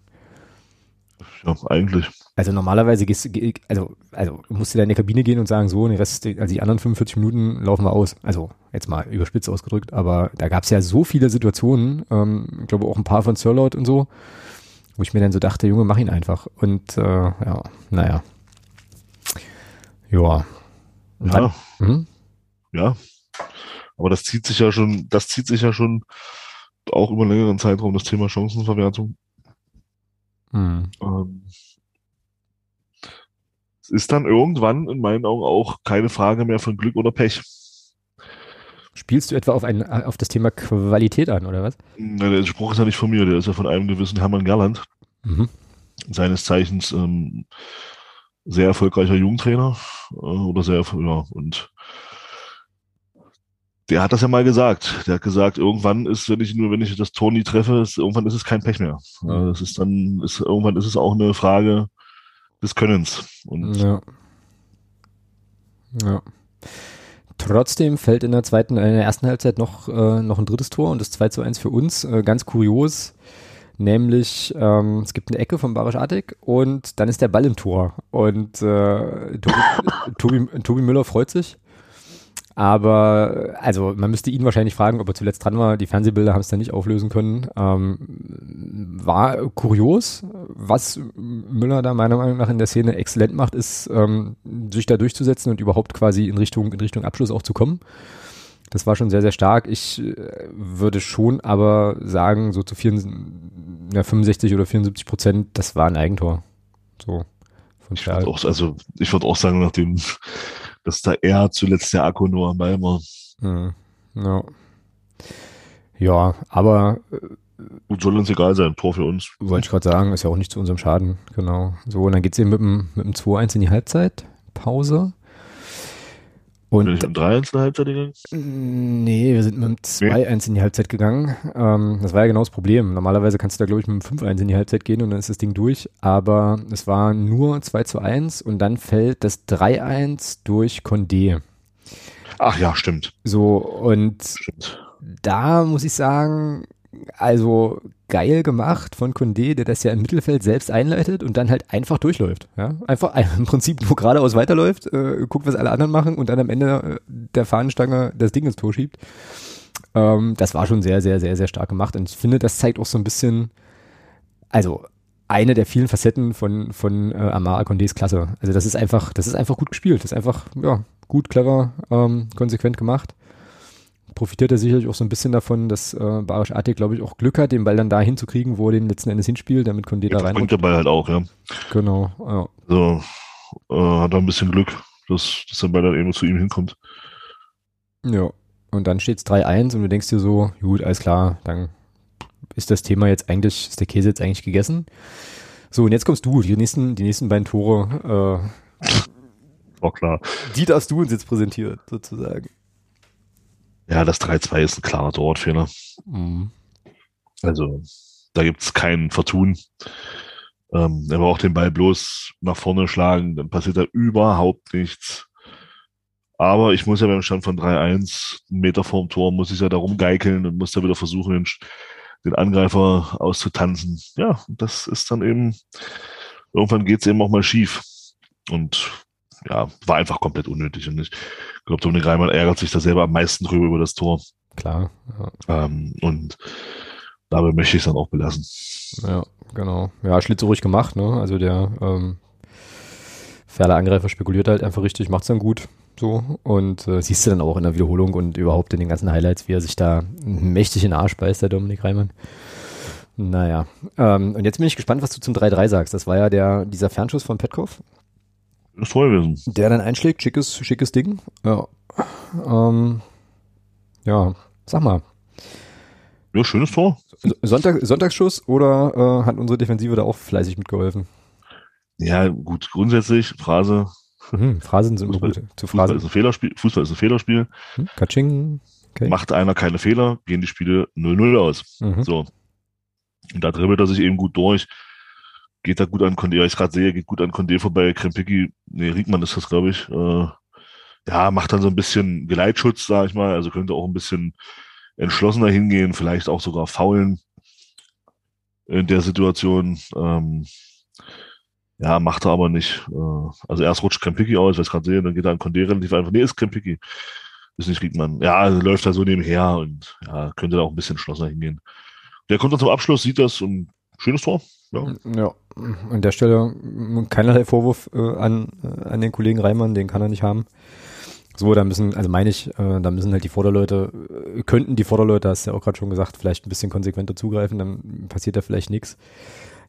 Ja, eigentlich. Also normalerweise gehst du, also, also musst du da in die Kabine gehen und sagen, so, den Rest, also die anderen 45 Minuten laufen wir aus. Also jetzt mal überspitzt ausgedrückt, aber da gab es ja so viele Situationen, ähm, ich glaube auch ein paar von Sirlaut und so, wo ich mir dann so dachte, Junge, mach ihn einfach. Und äh, ja, naja. Ja. Ja. Hm? ja. Aber das zieht sich ja schon, das zieht sich ja schon auch über einen längeren Zeitraum, das Thema Chancenverwertung. Mhm. Ähm, es ist dann irgendwann in meinen Augen auch keine Frage mehr von Glück oder Pech. Spielst du etwa auf, ein, auf das Thema Qualität an, oder was? Na, der Spruch ist ja nicht von mir, der ist ja von einem gewissen Hermann Gerland. Mhm. Seines Zeichens ähm, sehr erfolgreicher Jugendtrainer. Äh, oder sehr, ja, und der hat das ja mal gesagt. Der hat gesagt, irgendwann ist, wenn ich nur, wenn ich das Toni treffe, ist, irgendwann ist es kein Pech mehr. Mhm. Das ist dann, ist, irgendwann ist es auch eine Frage des Könnens. Und ja. Ja. Trotzdem fällt in der zweiten, in der ersten Halbzeit noch, äh, noch ein drittes Tor und das 2 zu 1 für uns. Äh, ganz kurios. Nämlich, ähm, es gibt eine Ecke von Barisch Attic und dann ist der Ball im Tor. Und äh, Tobi, Tobi, Tobi Müller freut sich aber also man müsste ihn wahrscheinlich fragen, ob er zuletzt dran war. Die Fernsehbilder haben es dann nicht auflösen können. Ähm, war kurios. Was Müller da meiner Meinung nach in der Szene exzellent macht, ist, ähm, sich da durchzusetzen und überhaupt quasi in Richtung, in Richtung Abschluss auch zu kommen. Das war schon sehr, sehr stark. Ich äh, würde schon aber sagen, so zu 64, ja, 65 oder 74 Prozent, das war ein Eigentor. So. Von ich würde auch, also, ich würde auch sagen, nachdem dass da eher zuletzt der Akku nur am Ball war. Ja, ja. ja aber Gut, soll uns egal sein, Tor für uns. Wollte ich gerade sagen, ist ja auch nicht zu unserem Schaden, genau. So, und dann geht es eben mit dem, mit dem 2-1 in die Halbzeit, Pause. Und Bin ich mit dem 3-1 in die Halbzeit gegangen? Nee, wir sind mit dem 2-1 in die Halbzeit gegangen. Ähm, das war ja genau das Problem. Normalerweise kannst du da, glaube ich, mit dem 5-1 in die Halbzeit gehen und dann ist das Ding durch. Aber es war nur 2 zu 1 und dann fällt das 3-1 durch Condé. Ach ja, stimmt. So, und stimmt. da muss ich sagen, also geil gemacht von Condé, der das ja im Mittelfeld selbst einleitet und dann halt einfach durchläuft. Ja? Einfach im Prinzip nur geradeaus weiterläuft, äh, guckt, was alle anderen machen und dann am Ende äh, der Fahnenstange das Ding ins Tor schiebt. Ähm, das war schon sehr, sehr, sehr, sehr stark gemacht und ich finde, das zeigt auch so ein bisschen, also eine der vielen Facetten von, von äh, Amara Condés Klasse. Also das ist einfach, das ist einfach gut gespielt. Das ist einfach, ja, gut, clever, ähm, konsequent gemacht profitiert er sicherlich auch so ein bisschen davon, dass äh, Barisch Artig, glaube ich, auch Glück hat, den Ball dann da hinzukriegen, wo er den letzten Endes hinspielt, damit Condé da rein. bringt der Ball halt auch, ja. Genau, ja. So, äh, hat er ein bisschen Glück, dass, dass der Ball dann irgendwo zu ihm hinkommt. Ja, und dann steht es 3-1 und du denkst dir so, gut, alles klar, dann ist das Thema jetzt eigentlich, ist der Käse jetzt eigentlich gegessen. So, und jetzt kommst du, die nächsten, die nächsten beiden Tore. Äh, War klar. Die darfst du uns jetzt präsentieren, sozusagen. Ja, das 3-2 ist ein klarer Torwartfehler. Mhm. Also, da gibt's kein Vertun. Ähm, er braucht den Ball bloß nach vorne schlagen, dann passiert da überhaupt nichts. Aber ich muss ja beim Stand von 3-1, einen Meter vorm Tor, muss ich ja da rumgeikeln und muss da wieder versuchen, den, den Angreifer auszutanzen. Ja, das ist dann eben, irgendwann geht es eben auch mal schief. Und ja, war einfach komplett unnötig. Und ich glaube, Dominik Reimann ärgert sich da selber am meisten drüber über das Tor. Klar. Ja. Ähm, und dabei möchte ich es dann auch belassen. Ja, genau. Ja, Schlitze ruhig gemacht, ne? Also der ähm, Ferler Angreifer spekuliert halt einfach richtig, macht es dann gut. So. Und äh, siehst du dann auch in der Wiederholung und überhaupt in den ganzen Highlights, wie er sich da mächtig in den Arsch beißt, der Dominik Reimann. Naja. Ähm, und jetzt bin ich gespannt, was du zum 3-3 sagst. Das war ja der, dieser Fernschuss von Petkov. Das toll gewesen. Der dann einschlägt, schickes, schickes Ding. Ja. Ähm, ja, sag mal. Ja, schönes Tor. Sonntag, Sonntagsschuss oder äh, hat unsere Defensive da auch fleißig mitgeholfen? Ja, gut, grundsätzlich, Phrase. Mhm, Phrasen sind Fußball, gut. Zu Fußball ist ein Fehlerspiel. Fußball ist ein Fehlerspiel. Hm, Katsching. Okay. Macht einer keine Fehler, gehen die Spiele 0-0 aus. Mhm. So. Und da dribbelt er sich eben gut durch. Geht da gut an Condé, ich gerade sehe, geht gut an Condé vorbei. Krempicki, nee, Riegmann ist das, glaube ich. Äh, ja, macht dann so ein bisschen Geleitschutz, sag ich mal. Also könnte auch ein bisschen entschlossener hingehen, vielleicht auch sogar faulen in der Situation. Ähm, ja, macht er aber nicht. Äh, also erst rutscht Krempicki aus, was ich gerade sehe, dann geht er an Condé relativ einfach. Nee, ist Krempicki. Ist nicht Riegmann. Ja, also läuft da so nebenher und ja, könnte da auch ein bisschen entschlossener hingehen. Der kommt dann zum Abschluss, sieht das und schönes Tor. Ja. ja, an der Stelle keinerlei Vorwurf äh, an, äh, an den Kollegen Reimann, den kann er nicht haben. So, da müssen, also meine ich, äh, da müssen halt die Vorderleute, äh, könnten die Vorderleute, hast du ja auch gerade schon gesagt, vielleicht ein bisschen konsequenter zugreifen, dann passiert da vielleicht nichts.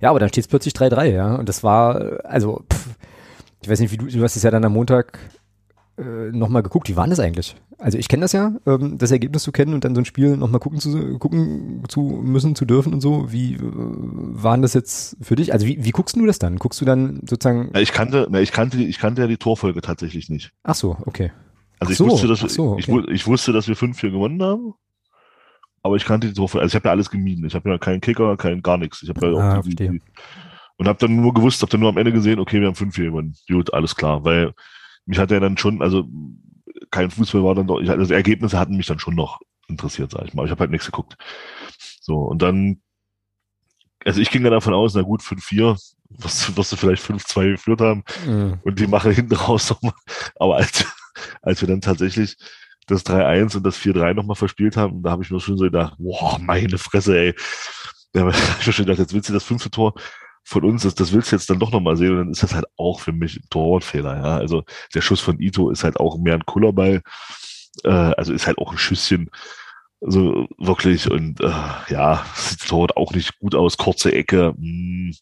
Ja, aber dann steht es plötzlich 3-3, ja. Und das war, also, pff, ich weiß nicht, wie du, du hast es ja dann am Montag äh, nochmal geguckt, wie war das eigentlich? Also ich kenne das ja, ähm, das Ergebnis zu kennen und dann so ein Spiel nochmal gucken zu, gucken zu müssen, zu dürfen und so. Wie äh, waren das jetzt für dich? Also wie, wie guckst du das dann? Guckst du dann sozusagen. Ja, ich kannte, na, ich kannte, ich kannte ja die Torfolge tatsächlich nicht. Ach so, okay. Also ich, so, wusste, dass, so, okay. ich, ich, wusste, dass wir 5-4 gewonnen haben, aber ich kannte die Torfolge. Also ich habe ja alles gemieden. Ich habe ja keinen Kicker, kein gar nichts. Ich habe ja ah, auch die, die, und habe dann nur gewusst, habe dann nur am Ende gesehen, okay, wir haben 5-4 gewonnen. Gut, alles klar, weil mich hat er dann schon, also kein Fußball war dann doch, ich, also Ergebnisse hatten mich dann schon noch interessiert, sag ich mal. Ich habe halt nichts geguckt. So, und dann, also ich ging dann davon aus, na gut, 5-4, was, was du vielleicht 5-2 geführt haben mhm. und die machen hinten raus nochmal. Aber als, als wir dann tatsächlich das 3-1 und das 4-3 nochmal verspielt haben, da habe ich mir schon so gedacht, boah, meine Fresse, ey. Da habe ich mir schon gedacht, jetzt willst du das fünfte Tor von uns, das, das willst du jetzt dann doch nochmal sehen und dann ist das halt auch für mich ein Torwartfehler, ja. Also der Schuss von Ito ist halt auch mehr ein Kullerball, äh, also ist halt auch ein Schüsschen, so wirklich und äh, ja, sieht Torwart auch nicht gut aus, kurze Ecke, mh, hm.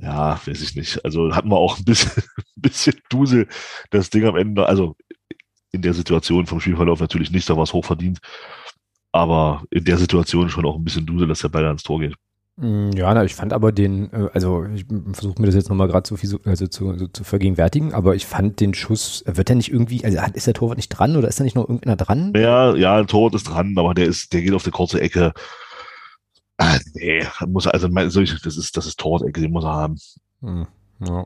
ja, weiß ich nicht. Also hatten wir auch ein bisschen, ein bisschen Dusel, das Ding am Ende, also in der Situation vom Spielverlauf natürlich nicht, da war es hochverdient, aber in der Situation schon auch ein bisschen Dusel, dass der Ball ans Tor geht. Mm, ja, na, ich fand aber den, äh, also ich versuche mir das jetzt nochmal gerade zu, also zu, also zu vergegenwärtigen, aber ich fand den Schuss, wird der nicht irgendwie, also ist der Torwart nicht dran oder ist da nicht noch irgendeiner dran? Ja, ja, ein Torwart ist dran, aber der ist, der geht auf die kurze Ecke. Ah, nee, muss er, also das ist, das ist Torwart-Ecke, die muss er haben. Hm, ja.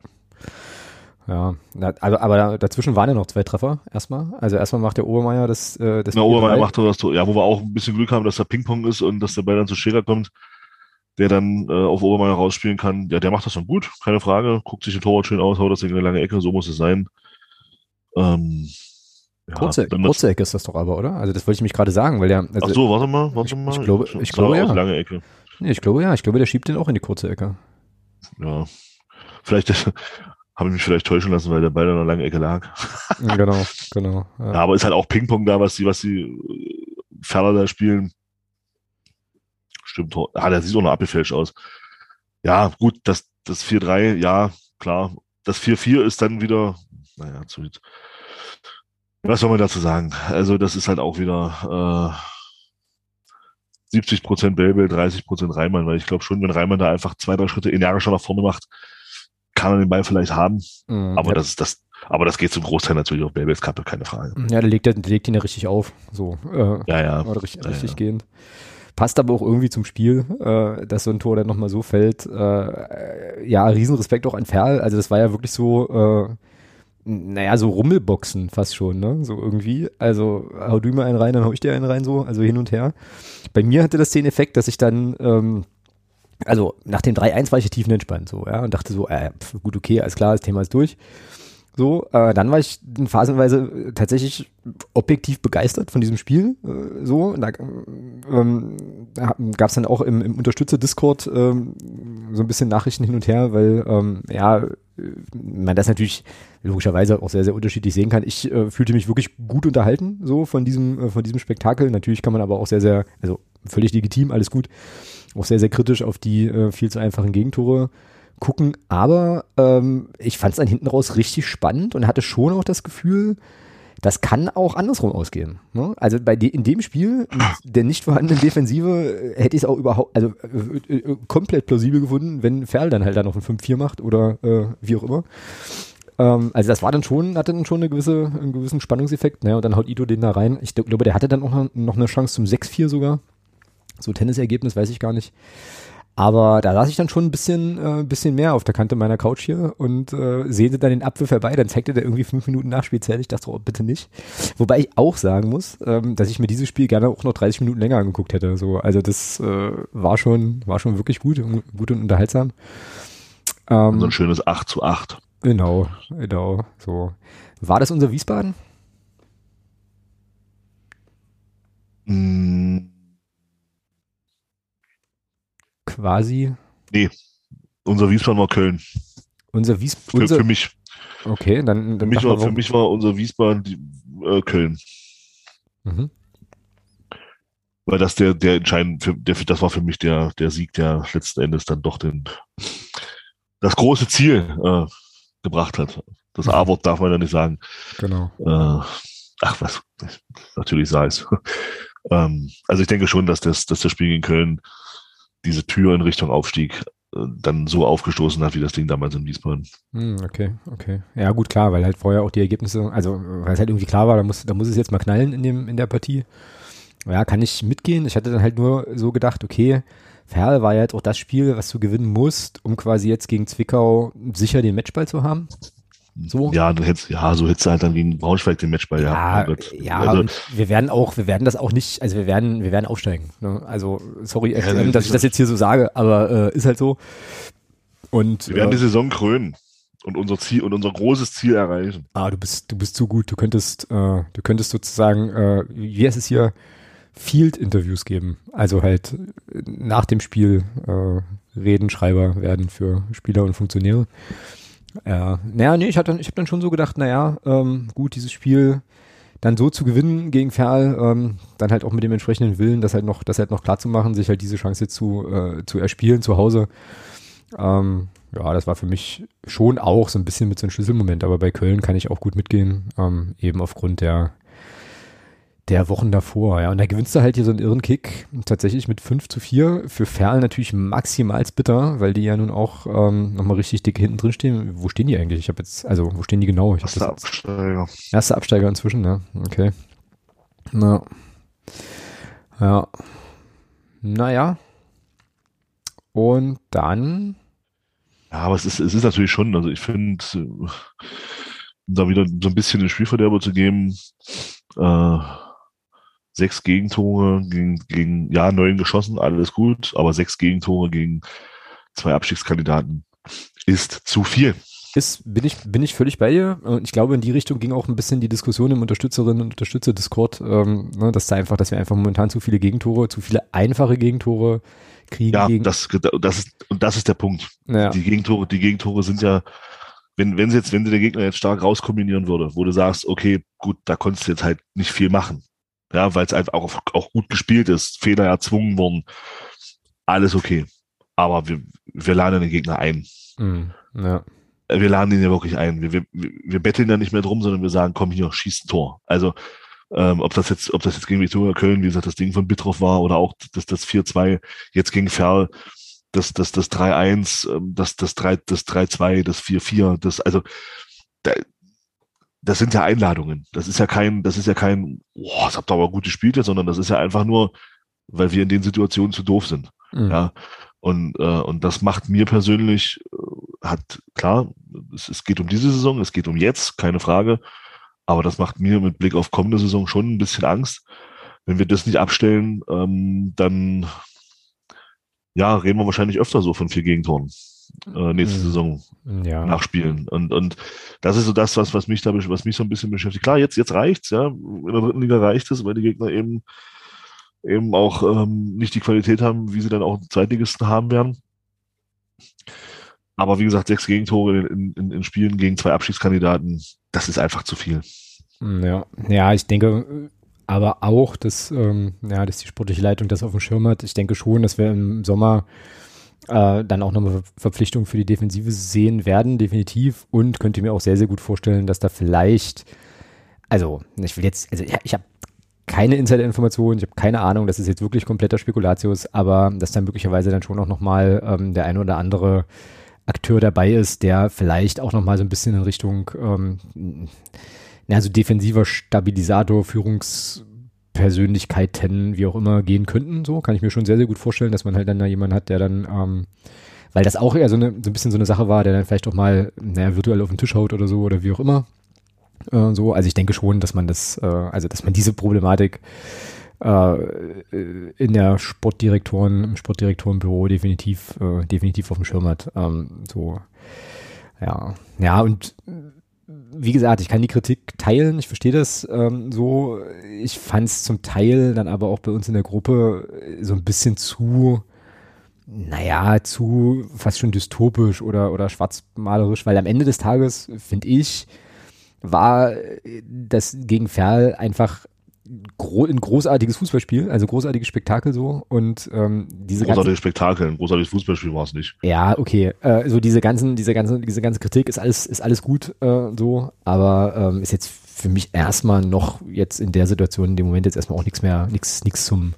Ja, also, aber dazwischen waren ja noch zwei Treffer erstmal. Also erstmal macht der Obermeier das. Äh, das der Obermeier macht das, ja, wo wir auch ein bisschen Glück haben, dass da Ping-Pong ist und dass der Ball dann zu Scherer kommt der dann äh, auf Obermeier rausspielen kann, ja, der macht das schon gut, keine Frage. Guckt sich den Torwart schön aus, haut das in eine lange Ecke, so muss es sein. Ähm, ja, kurze, kurze Ecke ist das doch aber, oder? Also das wollte ich mich gerade sagen, weil der. Also, Ach so, warte mal, warte mal. Ich glaube, ich, ich glaube ja. Lange Ecke. Nee, ich glaube ja, ich glaube, der schiebt den auch in die kurze Ecke. Ja, vielleicht habe ich mich vielleicht täuschen lassen, weil der Ball in einer langen Ecke lag. genau, genau. Ja. ja. aber ist halt auch Ping-Pong da, was die, was die äh, Ferner da spielen. Stimmt. Ah, der sieht auch noch abgefälscht aus. Ja, gut, das, das 4-3, ja, klar. Das 4-4 ist dann wieder, naja, zu, was soll man dazu sagen? Also, das ist halt auch wieder äh, 70 Prozent Belbel, 30 Prozent Reimann, weil ich glaube schon, wenn Reimann da einfach zwei, drei Schritte energischer nach vorne macht, kann er den Ball vielleicht haben. Mhm, aber ja. das das, aber das geht zum Großteil natürlich auf Belbels Kappe, keine Frage. Ja, der legt, der legt ihn ja richtig auf. So, äh, ja, ja. Richtig, ja, richtig ja. gehend. Passt aber auch irgendwie zum Spiel, äh, dass so ein Tor dann nochmal so fällt. Äh, ja, Riesenrespekt auch an Ferl. Also das war ja wirklich so, äh, naja, so Rummelboxen fast schon, ne? So irgendwie. Also hau du mir einen rein, dann hau ich dir einen rein, so, also hin und her. Bei mir hatte das den Effekt, dass ich dann, ähm, also nach dem 3-1 war ich tiefenentspannt, so, ja, und dachte so, äh, gut, okay, alles klar, das Thema ist durch. So, äh, dann war ich phasenweise tatsächlich objektiv begeistert von diesem Spiel. Äh, so, da, ähm, da gab es dann auch im, im Unterstützer-Discord ähm, so ein bisschen Nachrichten hin und her, weil ähm, ja, man das natürlich logischerweise auch sehr, sehr unterschiedlich sehen kann. Ich äh, fühlte mich wirklich gut unterhalten, so von diesem, äh, von diesem Spektakel. Natürlich kann man aber auch sehr, sehr, also völlig legitim, alles gut, auch sehr, sehr kritisch auf die äh, viel zu einfachen Gegentore gucken. Aber ähm, ich fand es dann hinten raus richtig spannend und hatte schon auch das Gefühl, das kann auch andersrum ausgehen. Ne? Also bei de in dem Spiel der nicht vorhandenen Defensive hätte ich es auch überhaupt, also äh, äh, komplett plausibel gefunden, wenn Ferl dann halt da noch ein 5-4 macht oder äh, wie auch immer. Ähm, also das war dann schon, hatte dann schon eine gewisse, einen gewissen Spannungseffekt. Ne? Und dann haut Ido den da rein. Ich glaube, der hatte dann auch noch eine Chance zum 6-4 sogar. So Tennisergebnis weiß ich gar nicht. Aber da saß ich dann schon ein bisschen, äh, bisschen mehr auf der Kante meiner Couch hier und äh, sehnte dann den Abwurf herbei. Dann zeigte der irgendwie fünf Minuten Nachspielzeit. Ich dachte, oh, bitte nicht. Wobei ich auch sagen muss, ähm, dass ich mir dieses Spiel gerne auch noch 30 Minuten länger angeguckt hätte. So, also das äh, war schon, war schon wirklich gut, gut und unterhaltsam. Ähm, so ein schönes 8 zu 8. Genau, genau. So. War das unser Wiesbaden? Mm quasi? Nee, unser Wiesbaden war Köln. Unser Wiesbaden? Für, für, mich. Okay, dann, dann für, mich war, für mich war unser Wiesbaden die, äh, Köln. Mhm. Weil das der, der entscheidend, für, der, das war für mich der, der Sieg, der letzten Endes dann doch den, das große Ziel äh, gebracht hat. Das mhm. A-Wort darf man ja nicht sagen. Genau. Äh, ach was, natürlich sei es. ähm, also ich denke schon, dass das, dass das Spiel gegen Köln diese Tür in Richtung Aufstieg äh, dann so aufgestoßen hat, wie das Ding damals in Wiesbaden. Hm, okay, okay. Ja, gut, klar, weil halt vorher auch die Ergebnisse, also weil es halt irgendwie klar war, da muss, da muss es jetzt mal knallen in dem, in der Partie. Ja, kann ich mitgehen. Ich hatte dann halt nur so gedacht, okay, Ferl war ja jetzt auch das Spiel, was du gewinnen musst, um quasi jetzt gegen Zwickau sicher den Matchball zu haben. So. Ja, dann hättest, ja, so hättest du halt dann gegen Braunschweig den Matchball, ja. Ja, ja also, wir werden auch, wir werden das auch nicht, also wir werden, wir werden aufsteigen. Ne? Also, sorry, FCM, ja, dass ich das jetzt hier so sage, aber äh, ist halt so. Und, wir werden äh, die Saison krönen und unser Ziel und unser großes Ziel erreichen. Ah, du bist, du bist zu gut. Du könntest, äh, du könntest sozusagen, äh, wie heißt es hier, Field-Interviews geben. Also halt nach dem Spiel äh, Redenschreiber werden für Spieler und Funktionäre. Ja, naja, nee, ich, hatte, ich habe dann schon so gedacht, naja, ähm, gut, dieses Spiel dann so zu gewinnen gegen Ferl, ähm, dann halt auch mit dem entsprechenden Willen, das halt noch, das halt noch klar zu machen, sich halt diese Chance zu, äh, zu erspielen zu Hause. Ähm, ja, das war für mich schon auch so ein bisschen mit so einem Schlüsselmoment, aber bei Köln kann ich auch gut mitgehen, ähm, eben aufgrund der der Wochen davor, ja. Und da gewinnst du halt hier so einen irren Kick, tatsächlich mit 5 zu 4. Für Ferl natürlich maximal bitter, weil die ja nun auch ähm, nochmal richtig dick hinten drin stehen. Wo stehen die eigentlich? Ich habe jetzt, also wo stehen die genau? Ich Erster Absteiger. Erster Absteiger inzwischen, ne? Okay. Na. Ja. Naja. Und dann. Ja, aber es ist, es ist natürlich schon, also ich finde, da wieder so ein bisschen den Spielverderber zu geben, äh, sechs Gegentore gegen, gegen, ja, neun geschossen, alles gut, aber sechs Gegentore gegen zwei Abstiegskandidaten ist zu viel. Ist, bin ich, bin ich völlig bei dir. Und ich glaube, in die Richtung ging auch ein bisschen die Diskussion im Unterstützerinnen und Unterstützer-Discord, ähm, ne, dass da einfach, dass wir einfach momentan zu viele Gegentore, zu viele einfache Gegentore kriegen. Ja, das, das ist, und das ist der Punkt. Ja. Die Gegentore, die Gegentore sind ja, wenn, wenn sie jetzt, wenn sie der Gegner jetzt stark rauskombinieren würde, wo du sagst, okay, gut, da konntest du jetzt halt nicht viel machen. Ja, weil es einfach auch, auch gut gespielt ist, Fehler erzwungen wurden. Alles okay. Aber wir, wir laden den Gegner ein. Mm, ja. Wir laden ihn ja wirklich ein. Wir, wir, wir betteln da nicht mehr drum, sondern wir sagen, komm hier, schieß ein Tor. Also, ähm, ob das jetzt, ob das jetzt gegen Viktoria Köln, wie gesagt, das Ding von Bittroff war oder auch das, das 4-2 jetzt gegen Ferl, das, das, das 3-1, ähm, das, das 3, das 3-2, das 4-4, das, also, das sind ja Einladungen. Das ist ja kein, das ist ja kein, boah, das habt ihr aber gut gespielt, sondern das ist ja einfach nur, weil wir in den Situationen zu doof sind. Mhm. Ja. Und, äh, und das macht mir persönlich, äh, hat klar, es, es geht um diese Saison, es geht um jetzt, keine Frage. Aber das macht mir mit Blick auf kommende Saison schon ein bisschen Angst. Wenn wir das nicht abstellen, ähm, dann ja, reden wir wahrscheinlich öfter so von vier Gegentoren äh, nächste mhm. Saison ja. nachspielen. Und, und das ist so das, was, was mich da, was mich so ein bisschen beschäftigt. Klar, jetzt, jetzt reicht's, ja. In der dritten Liga reicht es, weil die Gegner eben, eben auch ähm, nicht die Qualität haben, wie sie dann auch Zweitligisten haben werden. Aber wie gesagt, sechs Gegentore in, in, in Spielen gegen zwei Abschiedskandidaten, das ist einfach zu viel. Ja, ja, ich denke, aber auch, dass, ähm, ja, dass die sportliche Leitung das auf dem Schirm hat. Ich denke schon, dass wir im Sommer äh, dann auch nochmal Verpflichtungen für die Defensive sehen werden, definitiv. Und könnte mir auch sehr, sehr gut vorstellen, dass da vielleicht, also ich will jetzt, also ja, ich habe keine Insider-Informationen, ich habe keine Ahnung, das ist jetzt wirklich kompletter Spekulatius, aber dass dann möglicherweise dann schon auch nochmal ähm, der ein oder andere Akteur dabei ist, der vielleicht auch nochmal so ein bisschen in Richtung ähm, na, so defensiver Stabilisator, Führungspersönlichkeiten, wie auch immer, gehen könnten. So kann ich mir schon sehr, sehr gut vorstellen, dass man halt dann da jemanden hat, der dann, ähm, weil das auch eher so, eine, so ein bisschen so eine Sache war, der dann vielleicht auch mal, naja, virtuell auf den Tisch haut oder so oder wie auch immer. Äh, so, also ich denke schon, dass man das, äh, also dass man diese Problematik äh, in der Sportdirektoren, im Sportdirektorenbüro definitiv, äh, definitiv auf dem Schirm hat. Ähm, so, ja, ja und wie gesagt, ich kann die Kritik teilen, ich verstehe das ähm, so. Ich fand es zum Teil dann aber auch bei uns in der Gruppe so ein bisschen zu, naja, zu fast schon dystopisch oder, oder schwarzmalerisch, weil am Ende des Tages, finde ich, war das gegen Ferl einfach gro ein großartiges Fußballspiel, also großartiges Spektakel so und ähm, diese großartiges Spektakel, ein großartiges Fußballspiel war es nicht. Ja, okay, äh, so diese ganzen, diese ganze, diese ganze Kritik ist alles, ist alles gut äh, so, aber ähm, ist jetzt für mich erstmal noch jetzt in der Situation in dem Moment jetzt erstmal auch nichts mehr, nichts, nichts zum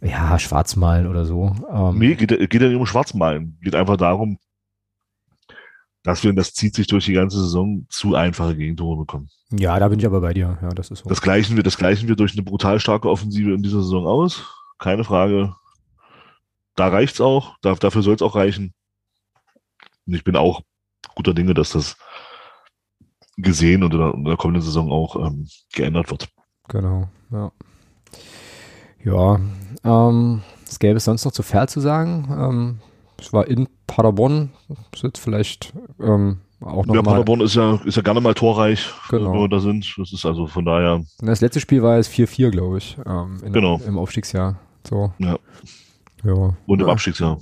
ja Schwarzmalen oder so. Ähm, nee, geht, geht ja nicht um Schwarzmalen, geht einfach darum, dass wir, das zieht sich durch die ganze Saison, zu einfache Gegentore bekommen. Ja, da bin ich aber bei dir. Ja, das ist so. Das gleichen wir, das gleichen wir durch eine brutal starke Offensive in dieser Saison aus. Keine Frage. Da reicht's auch. Da, dafür soll es auch reichen. Und ich bin auch guter Dinge, dass das gesehen und in der, in der kommenden Saison auch ähm, geändert wird. Genau, ja. Ja, ähm, was gäbe es sonst noch zu Fair zu sagen? Ähm, es war in Paderborn, das ist jetzt vielleicht ähm, auch noch Ja, mal. Paderborn ist ja, ist ja gerne mal torreich, genau. wenn wir da sind. Das ist also von daher. Das letzte Spiel war jetzt 4-4, glaube ich, ähm, in, genau. im Aufstiegsjahr. So. Ja. ja. Und im Abstiegsjahr.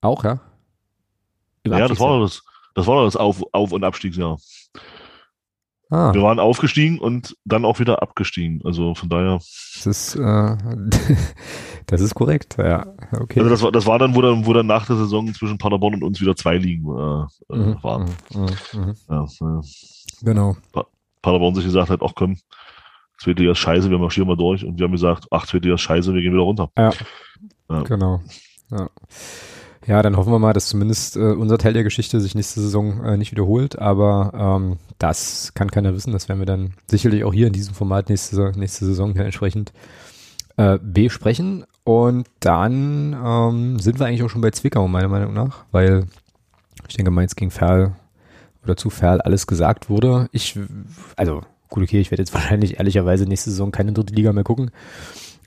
Auch, ja? Im ja, das war das, das war das Auf-, Auf und Abstiegsjahr. Ah. Wir waren aufgestiegen und dann auch wieder abgestiegen. Also von daher. Das ist, äh, das ist korrekt, ja. Okay. Also das war, das war dann, wo dann, wo dann nach der Saison zwischen Paderborn und uns wieder zwei Ligen äh, äh mhm. waren. Mhm. Mhm. Ja, ja. Genau. Pa Paderborn sich gesagt hat, ach komm, zweite Jahr ist scheiße, wir marschieren mal durch. Und wir haben gesagt, ach, zweite Jahr ist scheiße, wir gehen wieder runter. Ja. ja. Genau. Ja. Ja, dann hoffen wir mal, dass zumindest äh, unser Teil der Geschichte sich nächste Saison äh, nicht wiederholt, aber ähm, das kann keiner wissen. Das werden wir dann sicherlich auch hier in diesem Format nächste, nächste Saison hier entsprechend äh, besprechen. Und dann ähm, sind wir eigentlich auch schon bei Zwickau, meiner Meinung nach, weil ich denke, Mainz gegen Ferl oder zu Ferl alles gesagt wurde. Ich, also gut, okay, ich werde jetzt wahrscheinlich ehrlicherweise nächste Saison keine dritte Liga mehr gucken,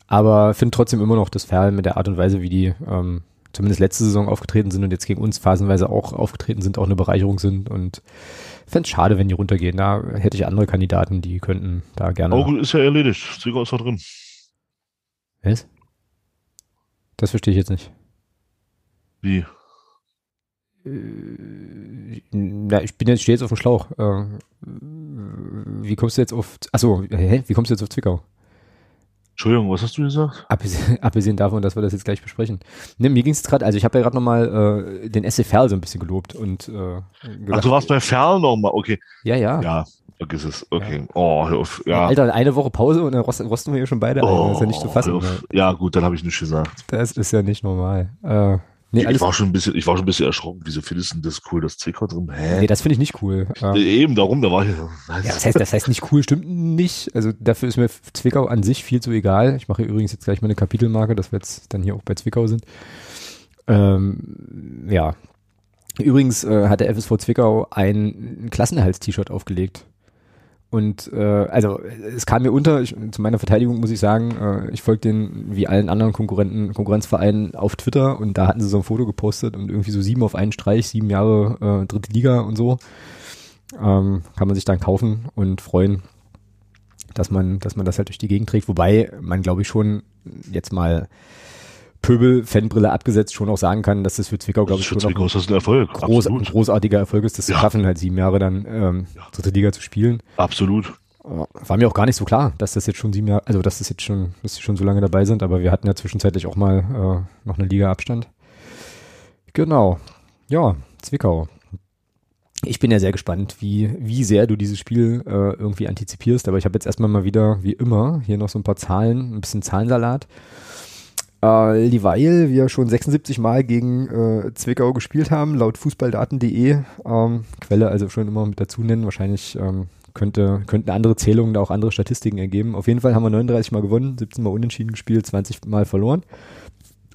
aber finde trotzdem immer noch, dass Ferl mit der Art und Weise, wie die ähm, zumindest letzte Saison aufgetreten sind und jetzt gegen uns phasenweise auch aufgetreten sind, auch eine Bereicherung sind und fände es schade, wenn die runtergehen. Da hätte ich andere Kandidaten, die könnten da gerne. Auch ist ja erledigt. Zwickau ist da drin. Was? Das verstehe ich jetzt nicht. Wie? Äh, na, ich bin jetzt, stehe jetzt auf dem Schlauch. Äh, wie kommst du jetzt auf, achso, hä? Wie kommst du jetzt auf Zwickau? Entschuldigung, was hast du gesagt? Abgesehen, abgesehen davon, dass wir das jetzt gleich besprechen. Ne, mir ging es gerade, also ich habe ja gerade nochmal äh, den SC Ferl so ein bisschen gelobt und äh, gesagt, Ach, du warst bei Ferl nochmal, okay. Ja, ja. Ja, vergiss es, okay. Ja. Oh, hör auf, ja. Alter, eine Woche Pause und dann rosten wir hier schon beide oh, Das ist ja nicht zu fassen. Ja, gut, dann habe ich nichts gesagt. Das ist ja nicht normal. Äh, Nee, ich, war schon ein bisschen, ich war schon ein bisschen erschrocken. Wieso findest du das cool, das Zwickau drin? Hä? Nee, das finde ich nicht cool. Ähm, Eben, darum, da war ich. Ja, das heißt, das heißt nicht cool, stimmt nicht. Also dafür ist mir Zwickau an sich viel zu egal. Ich mache übrigens jetzt gleich mal eine Kapitelmarke, dass wir jetzt dann hier auch bei Zwickau sind. Ähm, ja. Übrigens äh, hat der FSV Zwickau ein Klassenerhalts-T-Shirt aufgelegt. Und äh, also es kam mir unter, ich, zu meiner Verteidigung muss ich sagen, äh, ich folge den wie allen anderen Konkurrenten, Konkurrenzvereinen auf Twitter und da hatten sie so ein Foto gepostet und irgendwie so sieben auf einen Streich, sieben Jahre äh, dritte Liga und so. Ähm, kann man sich dann kaufen und freuen, dass man, dass man das halt durch die Gegend trägt. Wobei man, glaube ich, schon jetzt mal Pöbel-Fanbrille abgesetzt schon auch sagen kann, dass das für Zwickau, glaube ich, schon Zwickau ein, ein, Erfolg. Groß, ein großartiger Erfolg ist, das ja. zu schaffen, halt sieben Jahre dann ähm, ja. dritte Liga zu spielen. Absolut. War mir auch gar nicht so klar, dass das jetzt schon sieben Jahre, also dass das jetzt schon, dass sie schon so lange dabei sind, aber wir hatten ja zwischenzeitlich auch mal äh, noch eine Liga Abstand. Genau. Ja, Zwickau. Ich bin ja sehr gespannt, wie, wie sehr du dieses Spiel äh, irgendwie antizipierst, aber ich habe jetzt erstmal mal wieder, wie immer, hier noch so ein paar Zahlen, ein bisschen Zahlensalat. Äh, dieweil wir schon 76 Mal gegen äh, Zwickau gespielt haben, laut fußballdaten.de, ähm, Quelle also schon immer mit dazu nennen, wahrscheinlich ähm, könnte, könnten andere Zählungen da auch andere Statistiken ergeben. Auf jeden Fall haben wir 39 Mal gewonnen, 17 Mal unentschieden gespielt, 20 Mal verloren.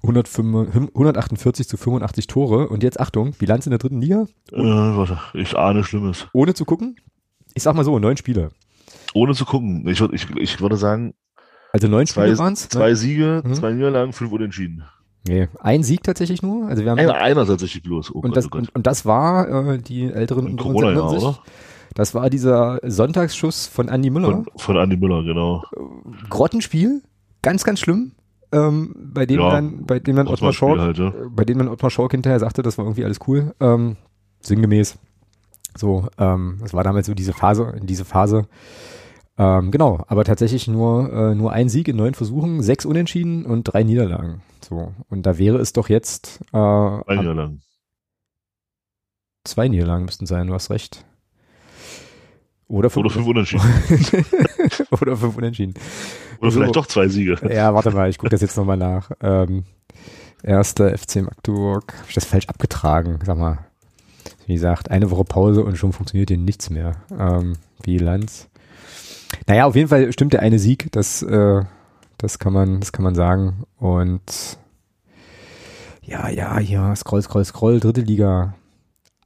148 zu 85 Tore. Und jetzt Achtung, Bilanz in der dritten Liga? Äh, warte, ich ahne Schlimmes. Ohne zu gucken? Ich sag mal so, neun Spiele. Ohne zu gucken. Ich, ich, ich würde sagen, also neun Spiele waren es? Zwei Siege, mhm. zwei Niederlagen, fünf Unentschieden. Nee, ein Sieg tatsächlich nur. Also wir haben einer, einer tatsächlich bloß. Oh und, Gott, das, oh und, und, das war äh, die älteren und Corona ja, oder? Das war dieser Sonntagsschuss von Andy Müller. Von, von Andy Müller, genau. Grottenspiel, ganz, ganz schlimm. Ähm, bei dem ja, dann, bei dem dann Ottmar Schork, halt, ja. bei dem dann Ottmar Schork hinterher sagte, das war irgendwie alles cool. Ähm, sinngemäß. So, ähm, das war damals so diese Phase, in diese Phase, ähm, genau, aber tatsächlich nur, äh, nur ein Sieg in neun Versuchen, sechs Unentschieden und drei Niederlagen. So, und da wäre es doch jetzt. Äh, zwei Niederlagen. Zwei Niederlagen müssten sein, du hast recht. Oder fünf, Oder fünf Unentschieden. Oder fünf Unentschieden. Oder also, vielleicht doch zwei Siege. Ja, warte mal, ich gucke das jetzt nochmal nach. Ähm, erster FC Magdeburg. Habe ich das falsch abgetragen? Sag mal. Wie gesagt, eine Woche Pause und schon funktioniert hier nichts mehr. Ähm, Bilanz. Naja, auf jeden Fall stimmt der eine Sieg, das, äh, das kann man, das kann man sagen. Und ja, ja, ja, scroll, scroll, scroll, dritte Liga.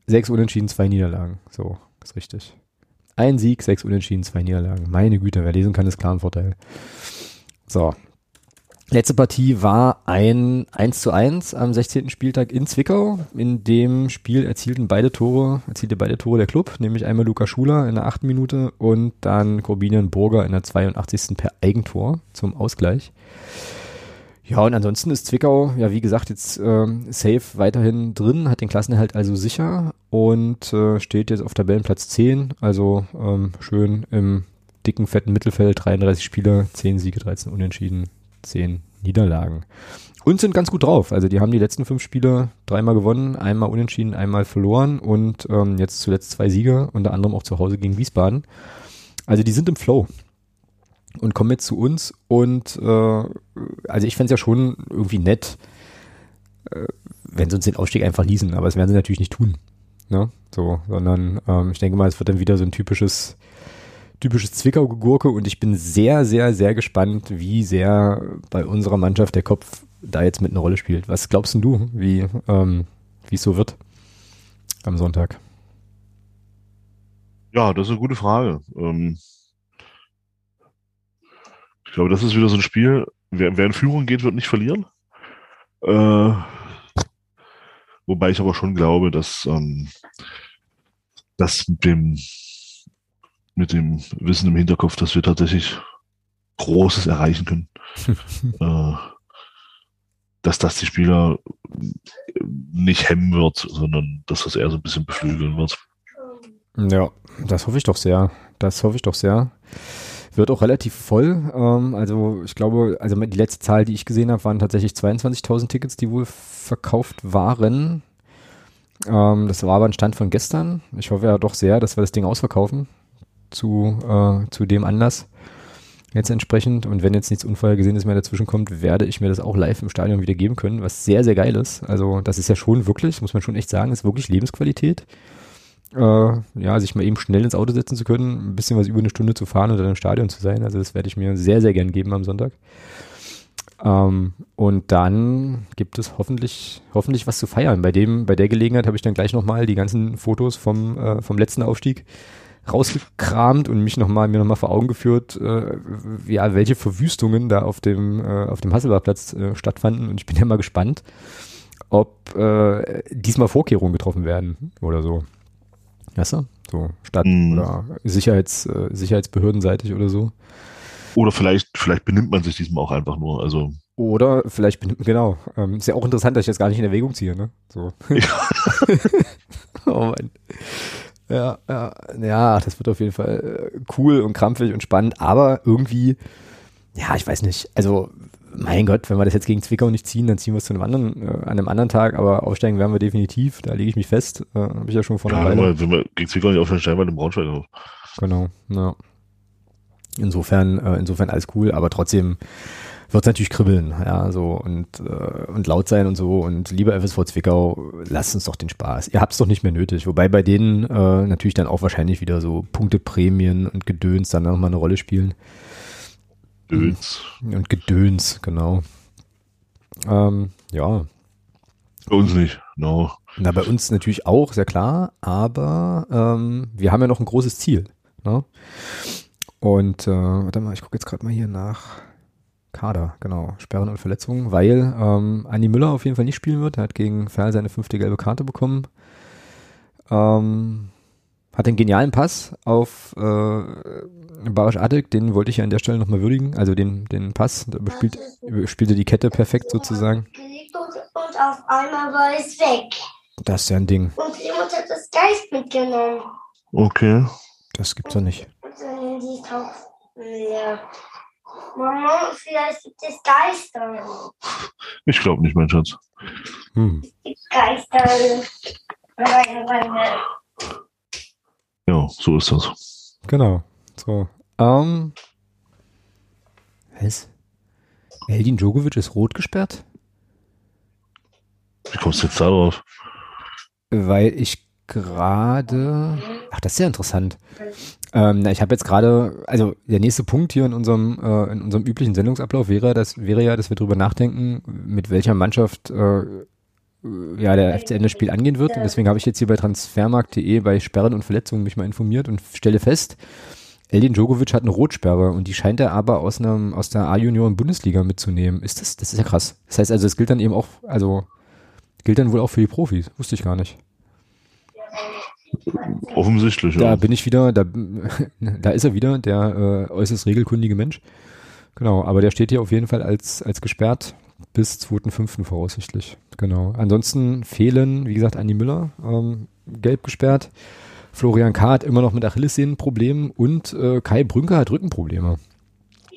Sechs Unentschieden, zwei Niederlagen. So, ist richtig. Ein Sieg, sechs Unentschieden, zwei Niederlagen. Meine Güte, wer lesen kann, ist klar ein Vorteil. So, Letzte Partie war ein 1 zu 1 am 16. Spieltag in Zwickau. In dem Spiel erzielten beide Tore, erzielte beide Tore der Club, nämlich einmal Luca Schuler in der 8. Minute und dann Corbinian Burger in der 82. per Eigentor zum Ausgleich. Ja, und ansonsten ist Zwickau, ja, wie gesagt, jetzt äh, safe weiterhin drin, hat den Klassenerhalt also sicher und äh, steht jetzt auf Tabellenplatz 10, also ähm, schön im dicken, fetten Mittelfeld, 33 Spieler, 10 Siege, 13 Unentschieden, zehn Niederlagen. Und sind ganz gut drauf. Also die haben die letzten fünf Spiele dreimal gewonnen, einmal unentschieden, einmal verloren und ähm, jetzt zuletzt zwei Siege, unter anderem auch zu Hause gegen Wiesbaden. Also die sind im Flow und kommen jetzt zu uns und äh, also ich fände es ja schon irgendwie nett, äh, wenn sie uns den Aufstieg einfach ließen, aber das werden sie natürlich nicht tun. Ne? So, sondern ähm, ich denke mal, es wird dann wieder so ein typisches typisches Zwickau-Gurke und ich bin sehr, sehr, sehr gespannt, wie sehr bei unserer Mannschaft der Kopf da jetzt mit einer Rolle spielt. Was glaubst du, wie ähm, es so wird am Sonntag? Ja, das ist eine gute Frage. Ähm, ich glaube, das ist wieder so ein Spiel. Wer, wer in Führung geht, wird nicht verlieren. Äh, wobei ich aber schon glaube, dass ähm, das mit dem mit dem Wissen im Hinterkopf, dass wir tatsächlich Großes erreichen können. äh, dass das die Spieler nicht hemmen wird, sondern dass das eher so ein bisschen beflügeln wird. Ja, das hoffe ich doch sehr. Das hoffe ich doch sehr. Wird auch relativ voll. Ähm, also ich glaube, also die letzte Zahl, die ich gesehen habe, waren tatsächlich 22.000 Tickets, die wohl verkauft waren. Ähm, das war aber ein Stand von gestern. Ich hoffe ja doch sehr, dass wir das Ding ausverkaufen zu, äh, zu dem Anlass. Jetzt entsprechend. Und wenn jetzt nichts Unvorhergesehenes mehr dazwischen kommt, werde ich mir das auch live im Stadion wieder geben können, was sehr, sehr geil ist. Also das ist ja schon wirklich, muss man schon echt sagen, ist wirklich Lebensqualität. Äh, ja, sich mal eben schnell ins Auto setzen zu können, ein bisschen was über eine Stunde zu fahren und dann im Stadion zu sein. Also das werde ich mir sehr, sehr gern geben am Sonntag. Ähm, und dann gibt es hoffentlich, hoffentlich was zu feiern. Bei dem, bei der Gelegenheit habe ich dann gleich nochmal die ganzen Fotos vom, äh, vom letzten Aufstieg rausgekramt und mich nochmal, mir nochmal vor Augen geführt, äh, ja, welche Verwüstungen da auf dem, äh, auf dem Hasselbachplatz äh, stattfanden. Und ich bin ja mal gespannt, ob äh, diesmal Vorkehrungen getroffen werden oder so. Weißt du? So Stadt- mm. oder Sicherheits, äh, Sicherheitsbehördenseitig oder so. Oder vielleicht, vielleicht benimmt man sich diesmal auch einfach nur. Also oder vielleicht benimmt, genau. Ähm, ist ja auch interessant, dass ich das gar nicht in Erwägung ziehe, ne? So. Ja. oh Mann. Ja, ja, ja, das wird auf jeden Fall äh, cool und krampfig und spannend, aber irgendwie, ja, ich weiß nicht. Also, mein Gott, wenn wir das jetzt gegen Zwickau nicht ziehen, dann ziehen wir es zu einem anderen, äh, an einem anderen Tag, aber aufsteigen werden wir definitiv, da lege ich mich fest. Äh, Habe ich ja schon einer ja, Weile. Wenn wir gegen Zwickau nicht aufsteigen, steigen wir in Braunschweig auf. Genau, ja. Insofern, äh, insofern alles cool, aber trotzdem wird es natürlich kribbeln, ja, so und, äh, und laut sein und so. Und lieber FSV Zwickau, lasst uns doch den Spaß. Ihr habt es doch nicht mehr nötig. Wobei bei denen äh, natürlich dann auch wahrscheinlich wieder so Punkteprämien und Gedöns dann nochmal eine Rolle spielen. Gedöns. Und Gedöns, genau. Ähm, ja. Bei uns nicht, no. Na, bei uns natürlich auch, sehr klar, aber ähm, wir haben ja noch ein großes Ziel. Ne? Und äh, warte mal, ich gucke jetzt gerade mal hier nach Kader, genau. Sperren und Verletzungen, weil ähm, Andi Müller auf jeden Fall nicht spielen wird. Er hat gegen Ferl seine fünfte gelbe Karte bekommen. Ähm, hat einen genialen Pass auf äh, Barisch Adek, den wollte ich ja an der Stelle nochmal würdigen. Also den, den Pass, da bespielt, spielte die Kette perfekt sozusagen. Und auf einmal war es weg. Das ist ja ein Ding. Und jemand hat das Geist mitgenommen. Okay. Das gibt's doch nicht. Die ist auch leer. Mama, vielleicht gibt es Geister. Ich glaube nicht, mein Schatz. Hm. Geister. Ja, so ist das. Genau. So. Ähm. Was? Eldin Djokovic ist rot gesperrt? Wie kommst du jetzt darauf? Weil ich gerade. Ach, das ist ja interessant. Ähm, ich habe jetzt gerade, also der nächste Punkt hier in unserem, äh, in unserem üblichen Sendungsablauf wäre, das wäre ja, dass wir darüber nachdenken, mit welcher Mannschaft äh, ja, der FCN das Spiel angehen wird. Und deswegen habe ich jetzt hier bei transfermarkt.de bei Sperren und Verletzungen mich mal informiert und stelle fest, Eldin Djokovic hat eine Rotsperre und die scheint er aber aus einem, aus der A-Junioren-Bundesliga mitzunehmen. Ist das, das ist ja krass. Das heißt also, es gilt dann eben auch, also, gilt dann wohl auch für die Profis. Wusste ich gar nicht. Offensichtlich, Da ja. bin ich wieder, da, da ist er wieder, der äh, äußerst regelkundige Mensch. Genau, aber der steht hier auf jeden Fall als, als gesperrt bis 2.5. voraussichtlich. Genau. Ansonsten fehlen, wie gesagt, Andi Müller, ähm, gelb gesperrt. Florian K. hat immer noch mit Achillessehnenproblemen und äh, Kai Brünker hat Rückenprobleme.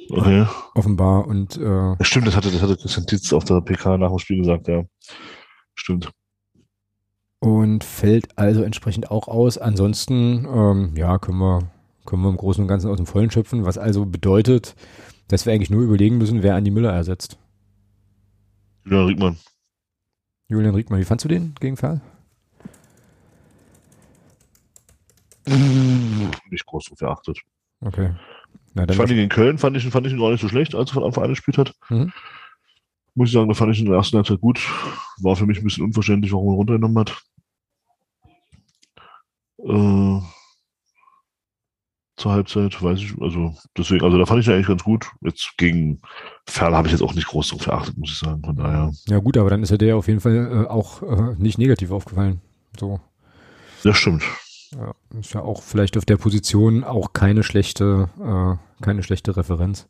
Okay. Offenbar. Und äh, Stimmt, das hatte, das hatte Christian Titz auf der PK nach dem Spiel gesagt, ja. Stimmt und fällt also entsprechend auch aus. Ansonsten, ähm, ja, können wir, können wir im Großen und Ganzen aus dem Vollen schöpfen, was also bedeutet, dass wir eigentlich nur überlegen müssen, wer Andi Müller ersetzt. Julian Riegmann. Julian Riegmann, wie fandst du den gegen Fall? Nicht groß so verachtet. Okay. Na, ich fand ihn in Köln, fand ich, fand ich ihn gar nicht so schlecht, als er von Anfang an gespielt hat. Mhm muss ich sagen, da fand ich in der ersten Halbzeit gut. War für mich ein bisschen unverständlich, warum er runtergenommen hat. Äh, zur Halbzeit, weiß ich, also deswegen, also da fand ich ihn eigentlich ganz gut. Jetzt gegen Ferl habe ich jetzt auch nicht groß drauf geachtet, muss ich sagen. Von daher. Ja, gut, aber dann ist er der auf jeden Fall äh, auch äh, nicht negativ aufgefallen. So. Das stimmt. Ja, ist ja auch vielleicht auf der Position auch keine schlechte, äh, keine schlechte Referenz.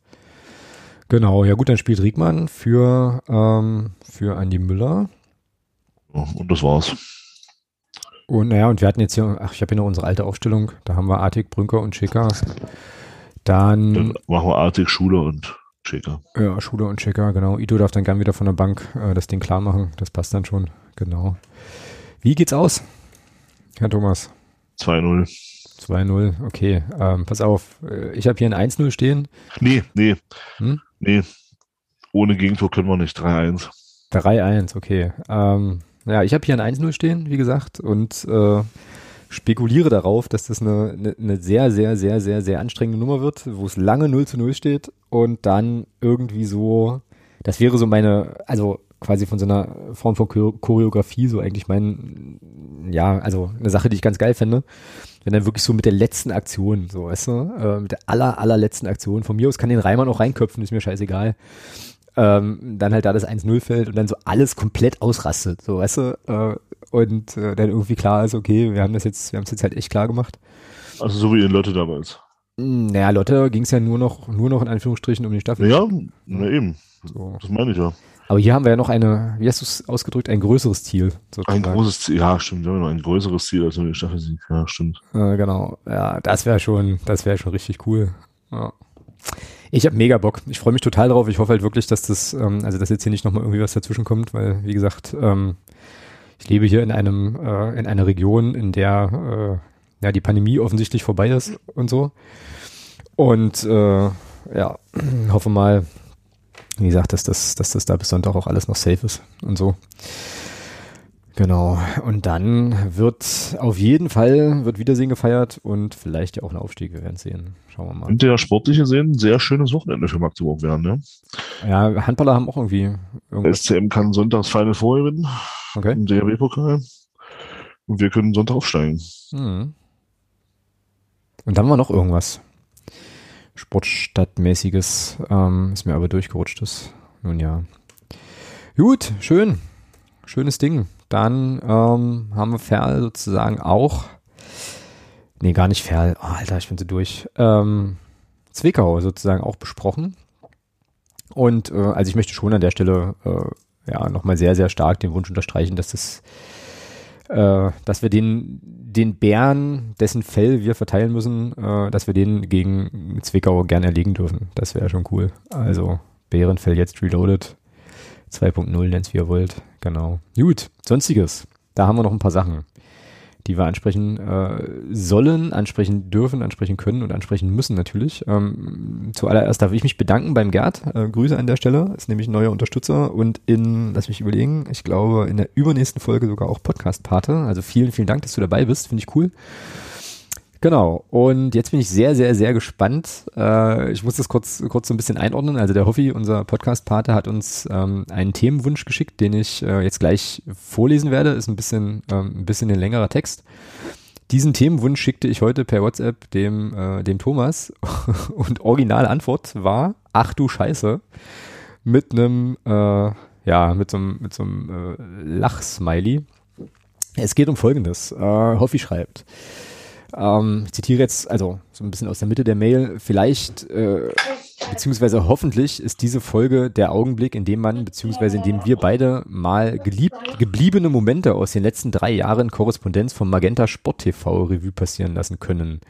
Genau, ja gut, dann spielt Riegmann für, ähm, für Andi Müller. Und das war's. Und naja, und wir hatten jetzt hier, ach, ich habe hier noch unsere alte Aufstellung, da haben wir Artig, Brünker und Schicker. Dann, dann machen wir Artig, Schuler und Schicker. Ja, Schuler und Schicker, genau. Ito darf dann gern wieder von der Bank äh, das Ding klar machen, das passt dann schon, genau. Wie geht's aus, Herr Thomas? 2-0. 2-0, okay. Ähm, pass auf, äh, ich habe hier ein 1-0 stehen. Nee, nee. Hm? Nee. Ohne Gegentor können wir nicht. 3-1. 3-1, okay. Ähm, ja, ich habe hier ein 1-0 stehen, wie gesagt, und äh, spekuliere darauf, dass das eine, eine, eine sehr, sehr, sehr, sehr, sehr anstrengende Nummer wird, wo es lange 0 zu 0 steht und dann irgendwie so, das wäre so meine, also quasi von so einer Form von Choreografie so eigentlich mein, ja, also eine Sache, die ich ganz geil fände. Wenn dann wirklich so mit der letzten Aktion, so, weißt du, äh, mit der aller, allerletzten Aktion. Von mir aus kann den Reimann auch reinköpfen, ist mir scheißegal. Ähm, dann halt da das 1-0 fällt und dann so alles komplett ausrastet, so, weißt du, äh, und äh, dann irgendwie klar ist, okay, wir haben das jetzt, wir haben es jetzt halt echt klar gemacht. Also so wie in Lotte damals. Hm, naja, Lotte ging es ja nur noch, nur noch in Anführungsstrichen um die Staffel. Ja, na eben. So. Das meine ich ja. Aber hier haben wir ja noch eine, wie hast du es ausgedrückt, ein größeres Ziel. Sozusagen. Ein großes Ziel, ja, stimmt. Wir haben noch ein größeres Ziel als nur die Staffelsieg. Ja, stimmt. Äh, genau. Ja, das wäre schon, das wäre schon richtig cool. Ja. Ich habe mega Bock. Ich freue mich total drauf. Ich hoffe halt wirklich, dass das, ähm, also dass jetzt hier nicht nochmal irgendwie was dazwischen kommt, weil, wie gesagt, ähm, ich lebe hier in einem, äh, in einer Region, in der äh, ja die Pandemie offensichtlich vorbei ist und so. Und äh, ja, hoffe mal, wie gesagt, dass das, dass das da bis Sonntag auch alles noch safe ist und so. Genau. Und dann wird auf jeden Fall wird Wiedersehen gefeiert und vielleicht ja auch ein Aufstieg. Wir werden sehen. Schauen wir mal. Könnte ja sportlich gesehen ein sehr schönes Wochenende für Magdeburg werden, ne? Ja, Handballer haben auch irgendwie. Irgendwas. SCM kann sonntags Final Four gewinnen. Okay. Im DHB-Pokal. Und wir können Sonntag aufsteigen. Hm. Und dann haben wir noch irgendwas. Sportstadtmäßiges, ähm, ist mir aber durchgerutscht ist. Nun ja. Gut, schön. Schönes Ding. Dann ähm, haben wir Ferl sozusagen auch. Nee, gar nicht Ferl. Oh, Alter, ich bin so durch. Ähm, Zwickau sozusagen auch besprochen. Und äh, also ich möchte schon an der Stelle äh, ja nochmal sehr, sehr stark den Wunsch unterstreichen, dass das äh, dass wir den, den Bären, dessen Fell wir verteilen müssen, äh, dass wir den gegen Zwickau gern erlegen dürfen. Das wäre schon cool. Also Bärenfell jetzt reloaded. 2.0 nennt es wie ihr wollt. Genau. Gut, sonstiges. Da haben wir noch ein paar Sachen die wir ansprechen äh, sollen, ansprechen dürfen, ansprechen können und ansprechen müssen natürlich. Ähm, zuallererst darf ich mich bedanken beim Gerd. Äh, Grüße an der Stelle. Ist nämlich ein neuer Unterstützer und in, lass mich überlegen, ich glaube in der übernächsten Folge sogar auch Podcast-Pate. Also vielen, vielen Dank, dass du dabei bist. Finde ich cool. Genau. Und jetzt bin ich sehr, sehr, sehr gespannt. Äh, ich muss das kurz, kurz so ein bisschen einordnen. Also der Hoffi, unser Podcast-Pater, hat uns ähm, einen Themenwunsch geschickt, den ich äh, jetzt gleich vorlesen werde. Ist ein bisschen, ähm, ein bisschen ein längerer Text. Diesen Themenwunsch schickte ich heute per WhatsApp dem, äh, dem Thomas und originale Antwort war, ach du Scheiße, mit einem, äh, ja, mit so einem, mit so einem äh, Lachsmiley. Es geht um Folgendes. Äh, Hoffi schreibt, ähm, ich zitiere jetzt, also so ein bisschen aus der Mitte der Mail, vielleicht, äh, beziehungsweise hoffentlich ist diese Folge der Augenblick, in dem man, beziehungsweise in dem wir beide mal geliebt, gebliebene Momente aus den letzten drei Jahren Korrespondenz vom Magenta Sport TV Revue passieren lassen können.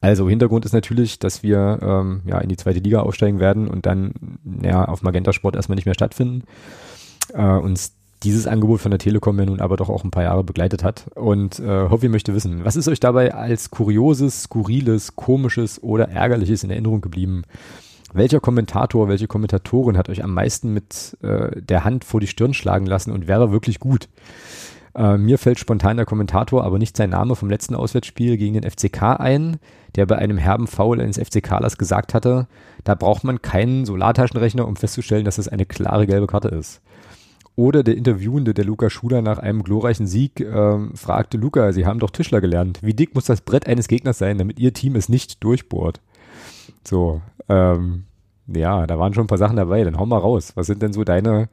Also Hintergrund ist natürlich, dass wir ähm, ja in die zweite Liga aufsteigen werden und dann ja auf Magenta Sport erstmal nicht mehr stattfinden. Äh, uns dieses Angebot von der Telekom ja nun aber doch auch ein paar Jahre begleitet hat. Und äh, Hoffi möchte wissen, was ist euch dabei als kurioses, skurriles, komisches oder ärgerliches in Erinnerung geblieben? Welcher Kommentator, welche Kommentatorin hat euch am meisten mit äh, der Hand vor die Stirn schlagen lassen und wäre wirklich gut? Äh, mir fällt spontan der Kommentator, aber nicht sein Name vom letzten Auswärtsspiel gegen den FCK ein, der bei einem herben Foul eines FCKlers gesagt hatte, da braucht man keinen Solartaschenrechner, um festzustellen, dass es eine klare gelbe Karte ist. Oder der Interviewende, der Luca Schuler nach einem glorreichen Sieg, ähm, fragte Luca, Sie haben doch Tischler gelernt. Wie dick muss das Brett eines Gegners sein, damit Ihr Team es nicht durchbohrt? So, ähm, ja, da waren schon ein paar Sachen dabei. Dann hau mal raus. Was sind denn so deine,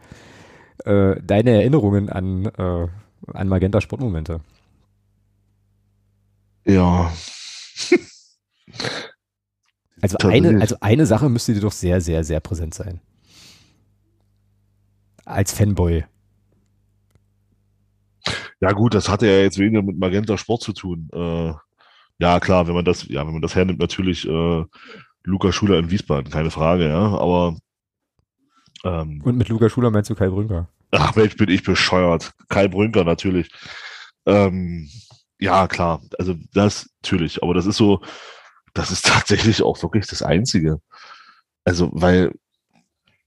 äh, deine Erinnerungen an, äh, an Magenta Sportmomente? Ja. also eine, also eine Sache müsste dir doch sehr, sehr, sehr präsent sein als Fanboy. Ja gut, das hatte ja jetzt weniger mit Magenta Sport zu tun. Äh, ja klar, wenn man das, ja, wenn man das hernimmt, natürlich äh, Luca Schuler in Wiesbaden, keine Frage, ja. Aber ähm, und mit Luca Schuler meinst du Kai Brünker? Ach Mensch, bin ich bescheuert. Kai Brünker natürlich. Ähm, ja, klar. Also das natürlich, aber das ist so, das ist tatsächlich auch wirklich das Einzige. Also, weil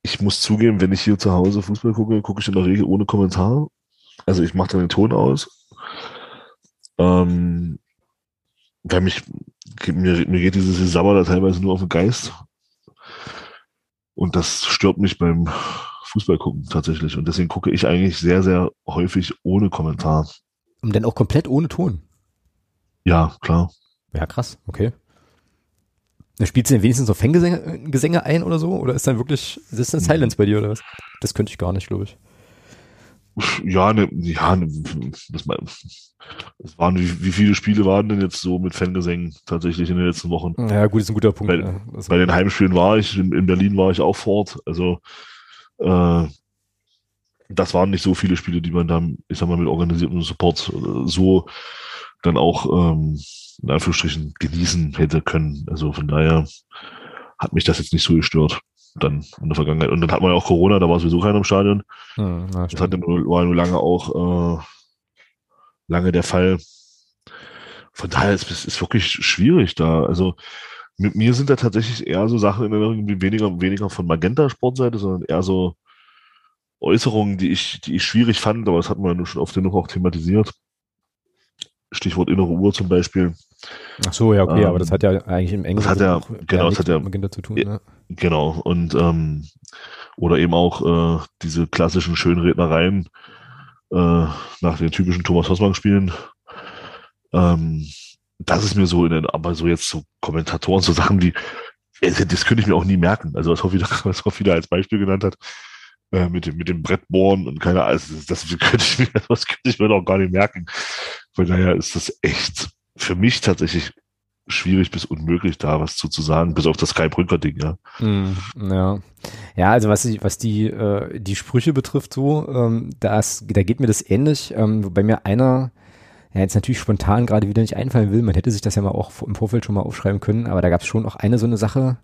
ich muss zugeben, wenn ich hier zu Hause Fußball gucke, gucke ich in der Regel ohne Kommentar. Also ich mache dann den Ton aus. Ähm, weil mich, mir, mir geht dieses Sabber da teilweise nur auf den Geist. Und das stört mich beim Fußball gucken tatsächlich. Und deswegen gucke ich eigentlich sehr, sehr häufig ohne Kommentar. Und dann auch komplett ohne Ton? Ja, klar. Ja, krass, okay. Da spielst du denn wenigstens so Fangesänge Gesänge ein oder so? Oder ist dann wirklich, ist das ein Silence bei dir oder was? Das könnte ich gar nicht, glaube ich. Ja, ne, ja, ne, das, das waren, wie, wie, viele Spiele waren denn jetzt so mit Fangesängen tatsächlich in den letzten Wochen? Ja, gut, ist ein guter Punkt. Bei, ja. bei den Heimspielen war ich, in, in, Berlin war ich auch fort. Also, äh, das waren nicht so viele Spiele, die man dann, ich sag mal, mit organisiertem Support äh, so dann auch, ähm, in Anführungsstrichen, genießen hätte können. Also von daher hat mich das jetzt nicht so gestört dann in der Vergangenheit. Und dann hat man ja auch Corona, da war sowieso keiner im Stadion. Hm, das hatte nur, war nur lange auch äh, lange der Fall. Von daher ist es wirklich schwierig da. Also mit mir sind da tatsächlich eher so Sachen in Erinnerung, weniger, weniger von Magenta-Sportseite, sondern eher so Äußerungen, die ich, die ich schwierig fand, aber das hat man ja schon oft genug auch thematisiert. Stichwort innere Uhr zum Beispiel. Ach so, ja, okay, ähm, aber das hat ja eigentlich im Englischen das hat ja, genau, das hat ja, Magenta zu tun. Ne? Genau, und ähm, oder eben auch äh, diese klassischen Schönrednereien äh, nach den typischen Thomas Hossmann-Spielen. Ähm, das ist mir so in den, aber so jetzt so Kommentatoren, so Sachen wie, das könnte ich mir auch nie merken. Also was Hoffi, was Hoffi da als Beispiel genannt hat, äh, mit dem, mit dem Brettbohren und keine Ahnung, also das, das, könnte ich mir, das könnte ich mir doch gar nicht merken. Von daher ist das echt für mich tatsächlich schwierig bis unmöglich, da was zu, zu sagen, bis auf das Sky-Brücker-Ding, ja. Mm, ja. Ja, also was, ich, was die, äh, die Sprüche betrifft, so, ähm, das, da geht mir das ähnlich, ähm, wobei mir einer, ja, jetzt natürlich spontan gerade wieder nicht einfallen will, man hätte sich das ja mal auch im Vorfeld schon mal aufschreiben können, aber da gab es schon auch eine so eine Sache,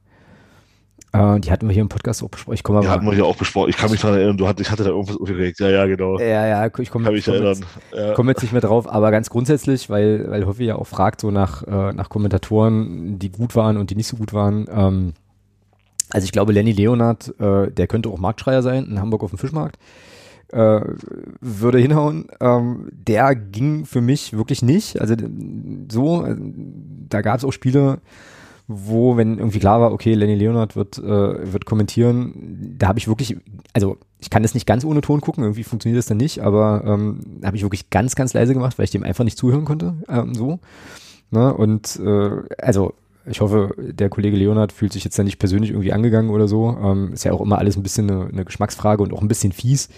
äh, die hatten wir hier im Podcast auch besprochen. Ich komme die hatten wir hier auch besprochen. Ich kann mich daran erinnern, du hattest, ich hatte da irgendwas aufgeregt. Ja, ja, genau. Ja, ja, ich komme komm jetzt, ja. komm jetzt nicht mehr drauf, aber ganz grundsätzlich, weil, weil Hoffi ja auch fragt, so nach, äh, nach Kommentatoren, die gut waren und die nicht so gut waren. Ähm, also ich glaube, Lenny Leonard, äh, der könnte auch Marktschreier sein in Hamburg auf dem Fischmarkt. Äh, würde hinhauen. Ähm, der ging für mich wirklich nicht. Also so, äh, da gab es auch Spiele, wo, wenn irgendwie klar war, okay, Lenny Leonard wird, äh, wird kommentieren, da habe ich wirklich, also ich kann das nicht ganz ohne Ton gucken, irgendwie funktioniert das dann nicht, aber ähm, habe ich wirklich ganz, ganz leise gemacht, weil ich dem einfach nicht zuhören konnte, ähm, so. Ne? Und äh, also ich hoffe, der Kollege Leonard fühlt sich jetzt da nicht persönlich irgendwie angegangen oder so. Ähm, ist ja auch immer alles ein bisschen eine, eine Geschmacksfrage und auch ein bisschen fies.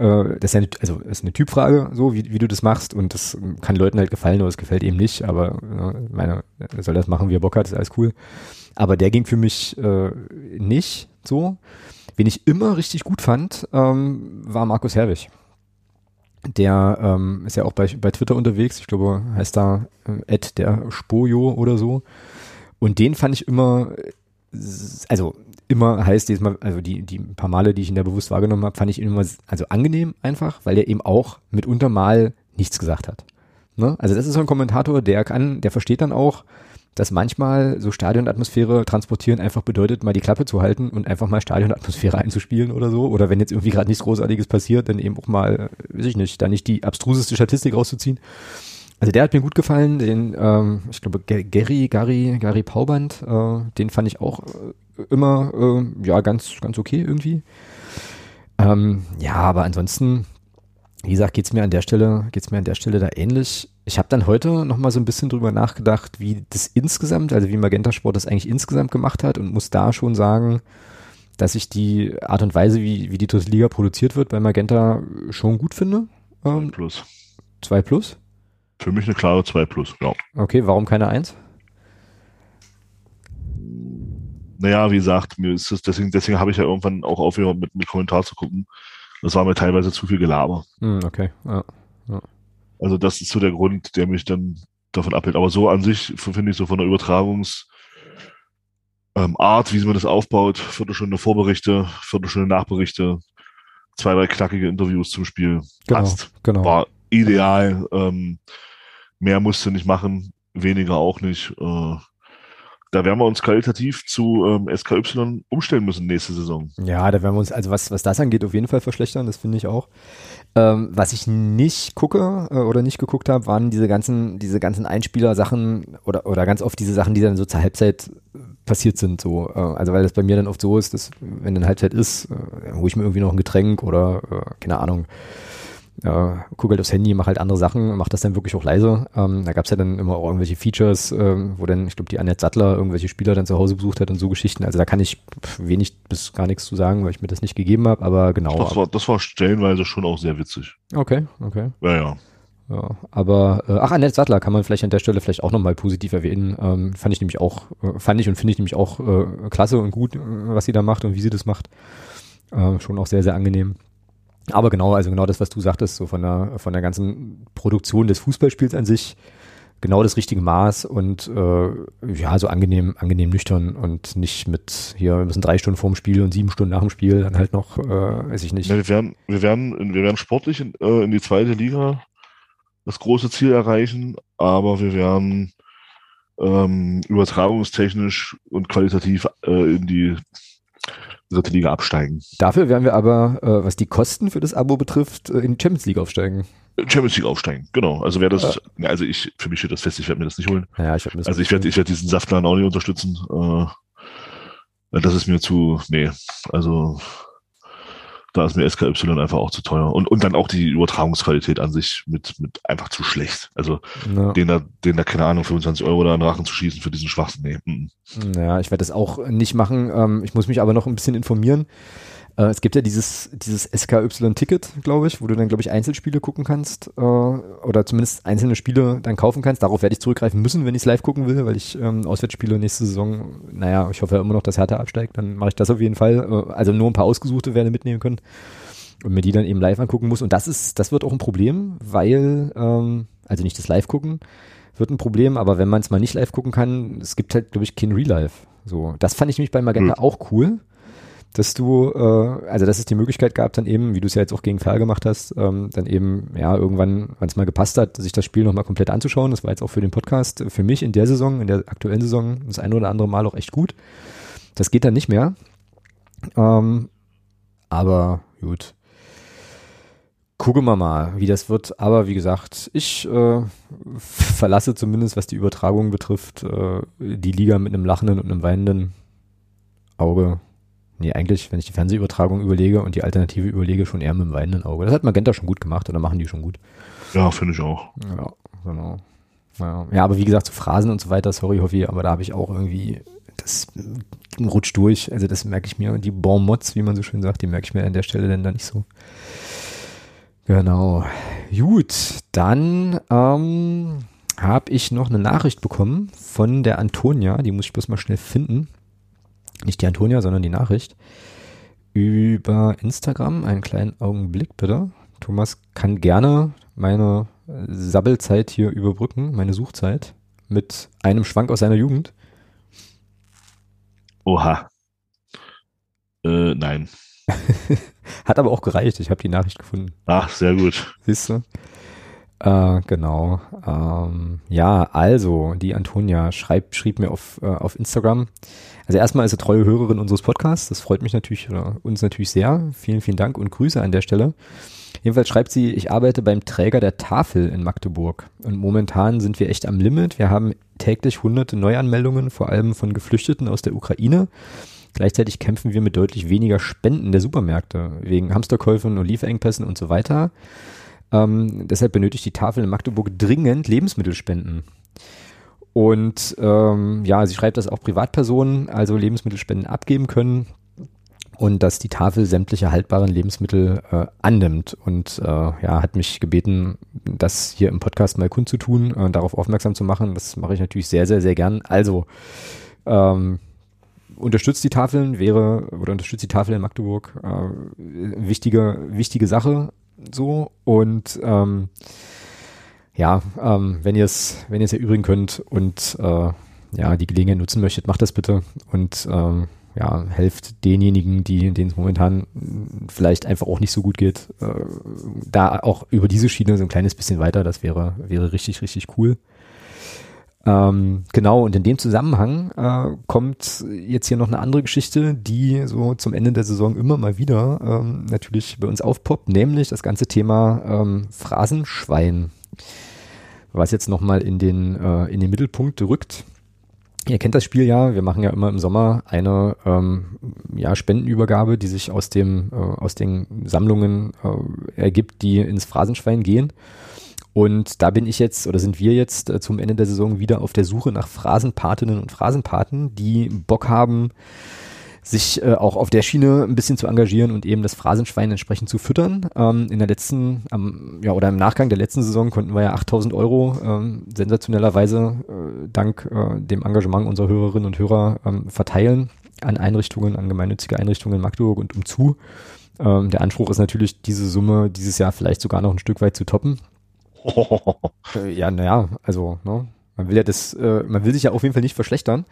Äh, das ist ja eine, also ist eine Typfrage, so wie, wie du das machst und das kann Leuten halt gefallen oder es gefällt eben nicht, aber äh, meine, soll das machen, wie er Bock hat, ist alles cool. Aber der ging für mich äh, nicht so. Wen ich immer richtig gut fand, ähm, war Markus Herwig. Der ähm, ist ja auch bei, bei Twitter unterwegs, ich glaube, heißt da äh, der Spojo oder so. Und den fand ich immer, also immer heißt diesmal, also die, die paar Male, die ich ihn da bewusst wahrgenommen habe, fand ich ihn immer also angenehm einfach, weil er eben auch mitunter mal nichts gesagt hat. Ne? Also das ist so ein Kommentator, der kann, der versteht dann auch, dass manchmal so Stadionatmosphäre transportieren einfach bedeutet, mal die Klappe zu halten und einfach mal Stadionatmosphäre einzuspielen oder so. Oder wenn jetzt irgendwie gerade nichts Großartiges passiert, dann eben auch mal, weiß ich nicht, da nicht die abstruseste Statistik rauszuziehen. Also der hat mir gut gefallen, den, ähm, ich glaube, Gary, Gary, Gary Pauband, äh, den fand ich auch äh, immer, äh, ja, ganz, ganz okay irgendwie. Ähm, ja, aber ansonsten, wie gesagt, geht's mir an der Stelle, geht's mir an der Stelle da ähnlich. Ich habe dann heute noch mal so ein bisschen drüber nachgedacht, wie das insgesamt, also wie Magenta Sport das eigentlich insgesamt gemacht hat und muss da schon sagen, dass ich die Art und Weise, wie, wie die dritte Liga produziert wird, bei Magenta schon gut finde. Ähm, zwei plus. Zwei plus? Für mich eine klare 2 plus, ja. Okay, warum keine 1? Naja, wie gesagt, mir ist es, deswegen, deswegen habe ich ja irgendwann auch aufgehört, mit, mit Kommentar zu gucken. Das war mir teilweise zu viel Gelaber. Hm, okay, ja, ja. Also das ist so der Grund, der mich dann davon abhält. Aber so an sich finde ich so von der Übertragungsart, ähm, wie man das aufbaut, Viertelstunde Vorberichte, Viertelstunde Nachberichte, zwei, drei knackige Interviews zum Spiel, genau, passt. Genau. War ideal. Ähm, mehr musst du nicht machen, weniger auch nicht. Äh, da werden wir uns qualitativ zu ähm, SKY umstellen müssen nächste Saison. Ja, da werden wir uns, also was, was das angeht, auf jeden Fall verschlechtern, das finde ich auch. Ähm, was ich nicht gucke äh, oder nicht geguckt habe, waren diese ganzen, diese ganzen Einspieler-Sachen oder, oder ganz oft diese Sachen, die dann so zur Halbzeit passiert sind. So. Äh, also weil das bei mir dann oft so ist, dass wenn dann Halbzeit ist, äh, hole ich mir irgendwie noch ein Getränk oder äh, keine Ahnung, äh, gucke halt aufs Handy, mache halt andere Sachen, mache das dann wirklich auch leise. Ähm, da gab es ja dann immer auch irgendwelche Features, ähm, wo dann, ich glaube, die Annette Sattler irgendwelche Spieler dann zu Hause besucht hat und so Geschichten. Also da kann ich wenig bis gar nichts zu sagen, weil ich mir das nicht gegeben habe, aber genau. Das war, das war stellenweise schon auch sehr witzig. Okay, okay. Ja, ja. Ja, aber äh, ach, Annette Sattler kann man vielleicht an der Stelle vielleicht auch nochmal positiv erwähnen. Ähm, fand ich nämlich auch, äh, fand ich und finde ich nämlich auch äh, klasse und gut, äh, was sie da macht und wie sie das macht. Äh, schon auch sehr, sehr angenehm. Aber genau, also genau das, was du sagtest, so von der, von der ganzen Produktion des Fußballspiels an sich, genau das richtige Maß und äh, ja, so angenehm, angenehm nüchtern und nicht mit hier, wir müssen drei Stunden vorm Spiel und sieben Stunden nach dem Spiel dann halt noch, äh, weiß ich nicht. Ja, wir werden, wir werden, wir werden sportlich in, äh, in die zweite Liga das große Ziel erreichen, aber wir werden ähm, übertragungstechnisch und qualitativ äh, in die dritte Liga absteigen. Dafür werden wir aber, äh, was die Kosten für das Abo betrifft, äh, in die Champions League aufsteigen. Champions League aufsteigen, genau. Also wer das, ja. also ich, für mich steht das fest, ich werde mir das nicht holen. Ja, ich mir also ich werde, ich werde diesen Saftladen auch nicht unterstützen. Äh, das ist mir zu, nee, also da ist mir SKY einfach auch zu teuer. Und, und dann auch die Übertragungsqualität an sich mit, mit einfach zu schlecht. Also ja. den da, den da, keine Ahnung, 25 Euro da in den Rachen zu schießen für diesen Schwachsinn. Nee. Mhm. Ja, ich werde das auch nicht machen. Ähm, ich muss mich aber noch ein bisschen informieren. Äh, es gibt ja dieses, dieses SKY-Ticket, glaube ich, wo du dann, glaube ich, Einzelspiele gucken kannst äh, oder zumindest einzelne Spiele dann kaufen kannst. Darauf werde ich zurückgreifen müssen, wenn ich es live gucken will, weil ich ähm, Auswärtsspiele nächste Saison, naja, ich hoffe ja immer noch, dass Hertha absteigt, dann mache ich das auf jeden Fall. Äh, also nur ein paar ausgesuchte werde mitnehmen können und mir die dann eben live angucken muss. Und das ist, das wird auch ein Problem, weil, ähm, also nicht das Live gucken, wird ein Problem, aber wenn man es mal nicht live gucken kann, es gibt halt, glaube ich, kein Real Life. So, das fand ich mich bei Magenta mhm. auch cool dass du, äh, also dass es die Möglichkeit gab, dann eben, wie du es ja jetzt auch gegen Ferl gemacht hast, ähm, dann eben, ja, irgendwann, wenn es mal gepasst hat, sich das Spiel nochmal komplett anzuschauen. Das war jetzt auch für den Podcast, für mich in der Saison, in der aktuellen Saison, das ein oder andere Mal auch echt gut. Das geht dann nicht mehr. Ähm, aber gut. Gucken wir mal, wie das wird. Aber wie gesagt, ich äh, verlasse zumindest, was die Übertragung betrifft, äh, die Liga mit einem lachenden und einem weinenden Auge Nee, eigentlich, wenn ich die Fernsehübertragung überlege und die Alternative überlege, schon eher mit dem weinenden Auge. Das hat Magenta schon gut gemacht oder machen die schon gut. Ja, finde ich auch. Ja, genau. Ja. ja, aber wie gesagt, zu Phrasen und so weiter, sorry, Hoffi, aber da habe ich auch irgendwie, das rutscht durch. Also das merke ich mir, die Bon Mots, wie man so schön sagt, die merke ich mir an der Stelle dann da nicht so. Genau. Gut, dann ähm, habe ich noch eine Nachricht bekommen von der Antonia, die muss ich bloß mal schnell finden nicht die Antonia, sondern die Nachricht, über Instagram. Einen kleinen Augenblick bitte. Thomas kann gerne meine Sabbelzeit hier überbrücken, meine Suchzeit, mit einem Schwank aus seiner Jugend. Oha. Äh, nein. Hat aber auch gereicht. Ich habe die Nachricht gefunden. Ach, sehr gut. Siehst du? Äh, genau. Ähm, ja, also, die Antonia schreibt, schrieb mir auf, äh, auf Instagram. Also erstmal ist sie treue Hörerin unseres Podcasts. Das freut mich natürlich oder uns natürlich sehr. Vielen, vielen Dank und Grüße an der Stelle. Jedenfalls schreibt sie, ich arbeite beim Träger der Tafel in Magdeburg. Und momentan sind wir echt am Limit. Wir haben täglich hunderte Neuanmeldungen, vor allem von Geflüchteten aus der Ukraine. Gleichzeitig kämpfen wir mit deutlich weniger Spenden der Supermärkte, wegen Hamsterkäufen und Lieferengpässen und so weiter. Ähm, deshalb benötigt die Tafel in Magdeburg dringend Lebensmittelspenden. Und ähm, ja, sie schreibt, dass auch Privatpersonen also Lebensmittelspenden abgeben können und dass die Tafel sämtliche haltbaren Lebensmittel äh, annimmt. Und äh, ja, hat mich gebeten, das hier im Podcast mal kundzutun und darauf aufmerksam zu machen. Das mache ich natürlich sehr, sehr, sehr gern. Also ähm, unterstützt die Tafeln, wäre oder unterstützt die Tafel in Magdeburg. Äh, wichtige, wichtige Sache so und ähm, ja, ähm, wenn ihr es, wenn ihr es erübrigen könnt und äh, ja, die Gelegenheit nutzen möchtet, macht das bitte. Und ähm, ja, helft denjenigen, die denen es momentan vielleicht einfach auch nicht so gut geht, äh, da auch über diese Schiene so ein kleines bisschen weiter, das wäre, wäre richtig, richtig cool. Ähm, genau, und in dem Zusammenhang äh, kommt jetzt hier noch eine andere Geschichte, die so zum Ende der Saison immer mal wieder ähm, natürlich bei uns aufpoppt, nämlich das ganze Thema ähm, Phrasenschwein, was jetzt nochmal in den, äh, in den Mittelpunkt rückt. Ihr kennt das Spiel ja, wir machen ja immer im Sommer eine ähm, ja, Spendenübergabe, die sich aus, dem, äh, aus den Sammlungen äh, ergibt, die ins Phrasenschwein gehen. Und da bin ich jetzt oder sind wir jetzt äh, zum Ende der Saison wieder auf der Suche nach Phrasenpatinnen und Phrasenpaten, die Bock haben, sich äh, auch auf der Schiene ein bisschen zu engagieren und eben das Phrasenschwein entsprechend zu füttern. Ähm, in der letzten, ähm, ja, oder im Nachgang der letzten Saison konnten wir ja 8000 Euro ähm, sensationellerweise äh, dank äh, dem Engagement unserer Hörerinnen und Hörer ähm, verteilen an Einrichtungen, an gemeinnützige Einrichtungen in Magdeburg und umzu. Ähm, der Anspruch ist natürlich, diese Summe dieses Jahr vielleicht sogar noch ein Stück weit zu toppen. Äh, ja, naja, also, ne? Man will ja das, äh, man will sich ja auf jeden Fall nicht verschlechtern.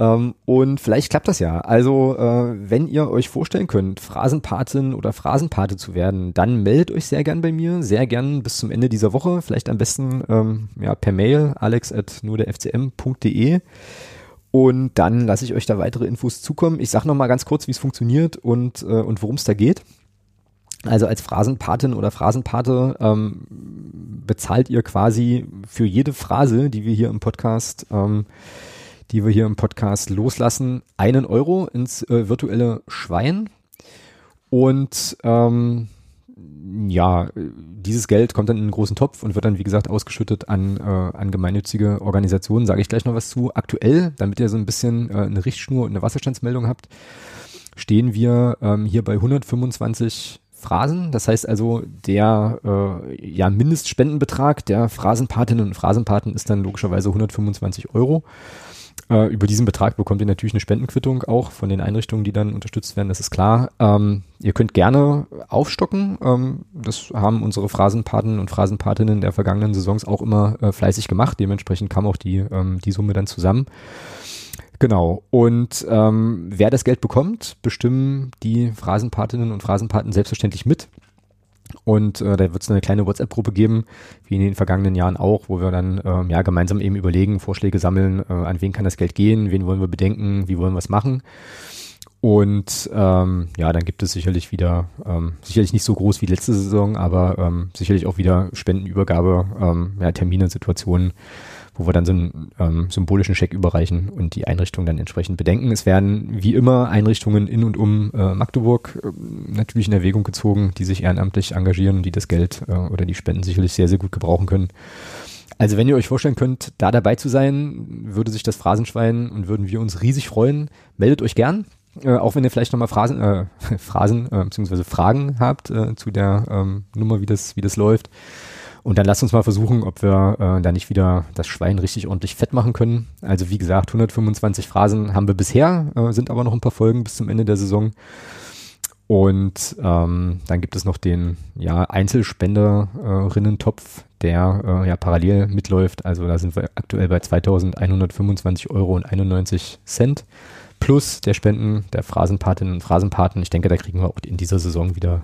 Ähm, und vielleicht klappt das ja. Also, äh, wenn ihr euch vorstellen könnt, Phrasenpatin oder Phrasenpate zu werden, dann meldet euch sehr gern bei mir, sehr gern bis zum Ende dieser Woche, vielleicht am besten ähm, ja, per Mail, alex at nur der fcm.de. Und dann lasse ich euch da weitere Infos zukommen. Ich sage nochmal ganz kurz, wie es funktioniert und, äh, und worum es da geht. Also als Phrasenpatin oder Phrasenpate ähm, bezahlt ihr quasi für jede Phrase, die wir hier im Podcast, ähm, die wir hier im Podcast loslassen, einen Euro ins äh, virtuelle Schwein. Und ähm, ja, dieses Geld kommt dann in einen großen Topf und wird dann, wie gesagt, ausgeschüttet an, äh, an gemeinnützige Organisationen. Sage ich gleich noch was zu. Aktuell, damit ihr so ein bisschen äh, eine Richtschnur und eine Wasserstandsmeldung habt, stehen wir ähm, hier bei 125 Phrasen. Das heißt also, der äh, ja, Mindestspendenbetrag der Phrasenpatinnen und Phrasenpaten ist dann logischerweise 125 Euro. Äh, über diesen Betrag bekommt ihr natürlich eine Spendenquittung auch von den Einrichtungen, die dann unterstützt werden, das ist klar. Ähm, ihr könnt gerne aufstocken. Ähm, das haben unsere Phrasenpaten und Phrasenpatinnen der vergangenen Saisons auch immer äh, fleißig gemacht. Dementsprechend kam auch die, ähm, die Summe dann zusammen. Genau. Und ähm, wer das Geld bekommt, bestimmen die Phrasenpatinnen und Phrasenpaten selbstverständlich mit. Und äh, da wird es eine kleine WhatsApp-Gruppe geben, wie in den vergangenen Jahren auch, wo wir dann ähm, ja gemeinsam eben überlegen, Vorschläge sammeln, äh, an wen kann das Geld gehen, wen wollen wir bedenken, wie wollen wir es machen. Und ähm, ja, dann gibt es sicherlich wieder, ähm, sicherlich nicht so groß wie letzte Saison, aber ähm, sicherlich auch wieder Spendenübergabe, ähm, ja, Termine, Situationen, wo wir dann so einen ähm, symbolischen Scheck überreichen und die Einrichtung dann entsprechend bedenken. Es werden wie immer Einrichtungen in und um äh, Magdeburg äh, natürlich in Erwägung gezogen, die sich ehrenamtlich engagieren und die das Geld äh, oder die Spenden sicherlich sehr, sehr gut gebrauchen können. Also wenn ihr euch vorstellen könnt, da dabei zu sein, würde sich das Phrasenschwein und würden wir uns riesig freuen. Meldet euch gern. Äh, auch wenn ihr vielleicht nochmal Phrasen, äh, Phrasen äh, bzw. Fragen habt äh, zu der ähm, Nummer, wie das, wie das läuft. Und dann lasst uns mal versuchen, ob wir äh, da nicht wieder das Schwein richtig ordentlich fett machen können. Also wie gesagt, 125 Phrasen haben wir bisher, äh, sind aber noch ein paar Folgen bis zum Ende der Saison. Und ähm, dann gibt es noch den ja, Einzelspenderinnen-Topf, der äh, ja parallel mitläuft. Also da sind wir aktuell bei 2125 Euro und 91 Cent. Plus der Spenden der Phrasenpatinnen und Phrasenpaten. Ich denke, da kriegen wir auch in dieser Saison wieder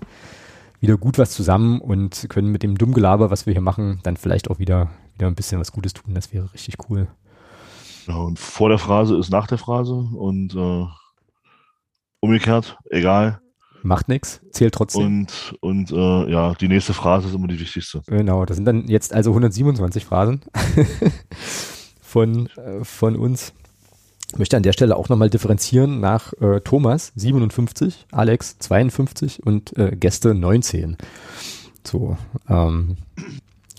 wieder gut was zusammen und können mit dem Dummgelaber, was wir hier machen, dann vielleicht auch wieder, wieder ein bisschen was Gutes tun. Das wäre richtig cool. Ja, und vor der Phrase ist nach der Phrase und äh, umgekehrt, egal. Macht nichts, zählt trotzdem. Und, und äh, ja, die nächste Phrase ist immer die wichtigste. Genau, das sind dann jetzt also 127 Phrasen von, äh, von uns. Möchte an der Stelle auch nochmal differenzieren nach äh, Thomas 57, Alex 52 und äh, Gäste 19. So, ähm,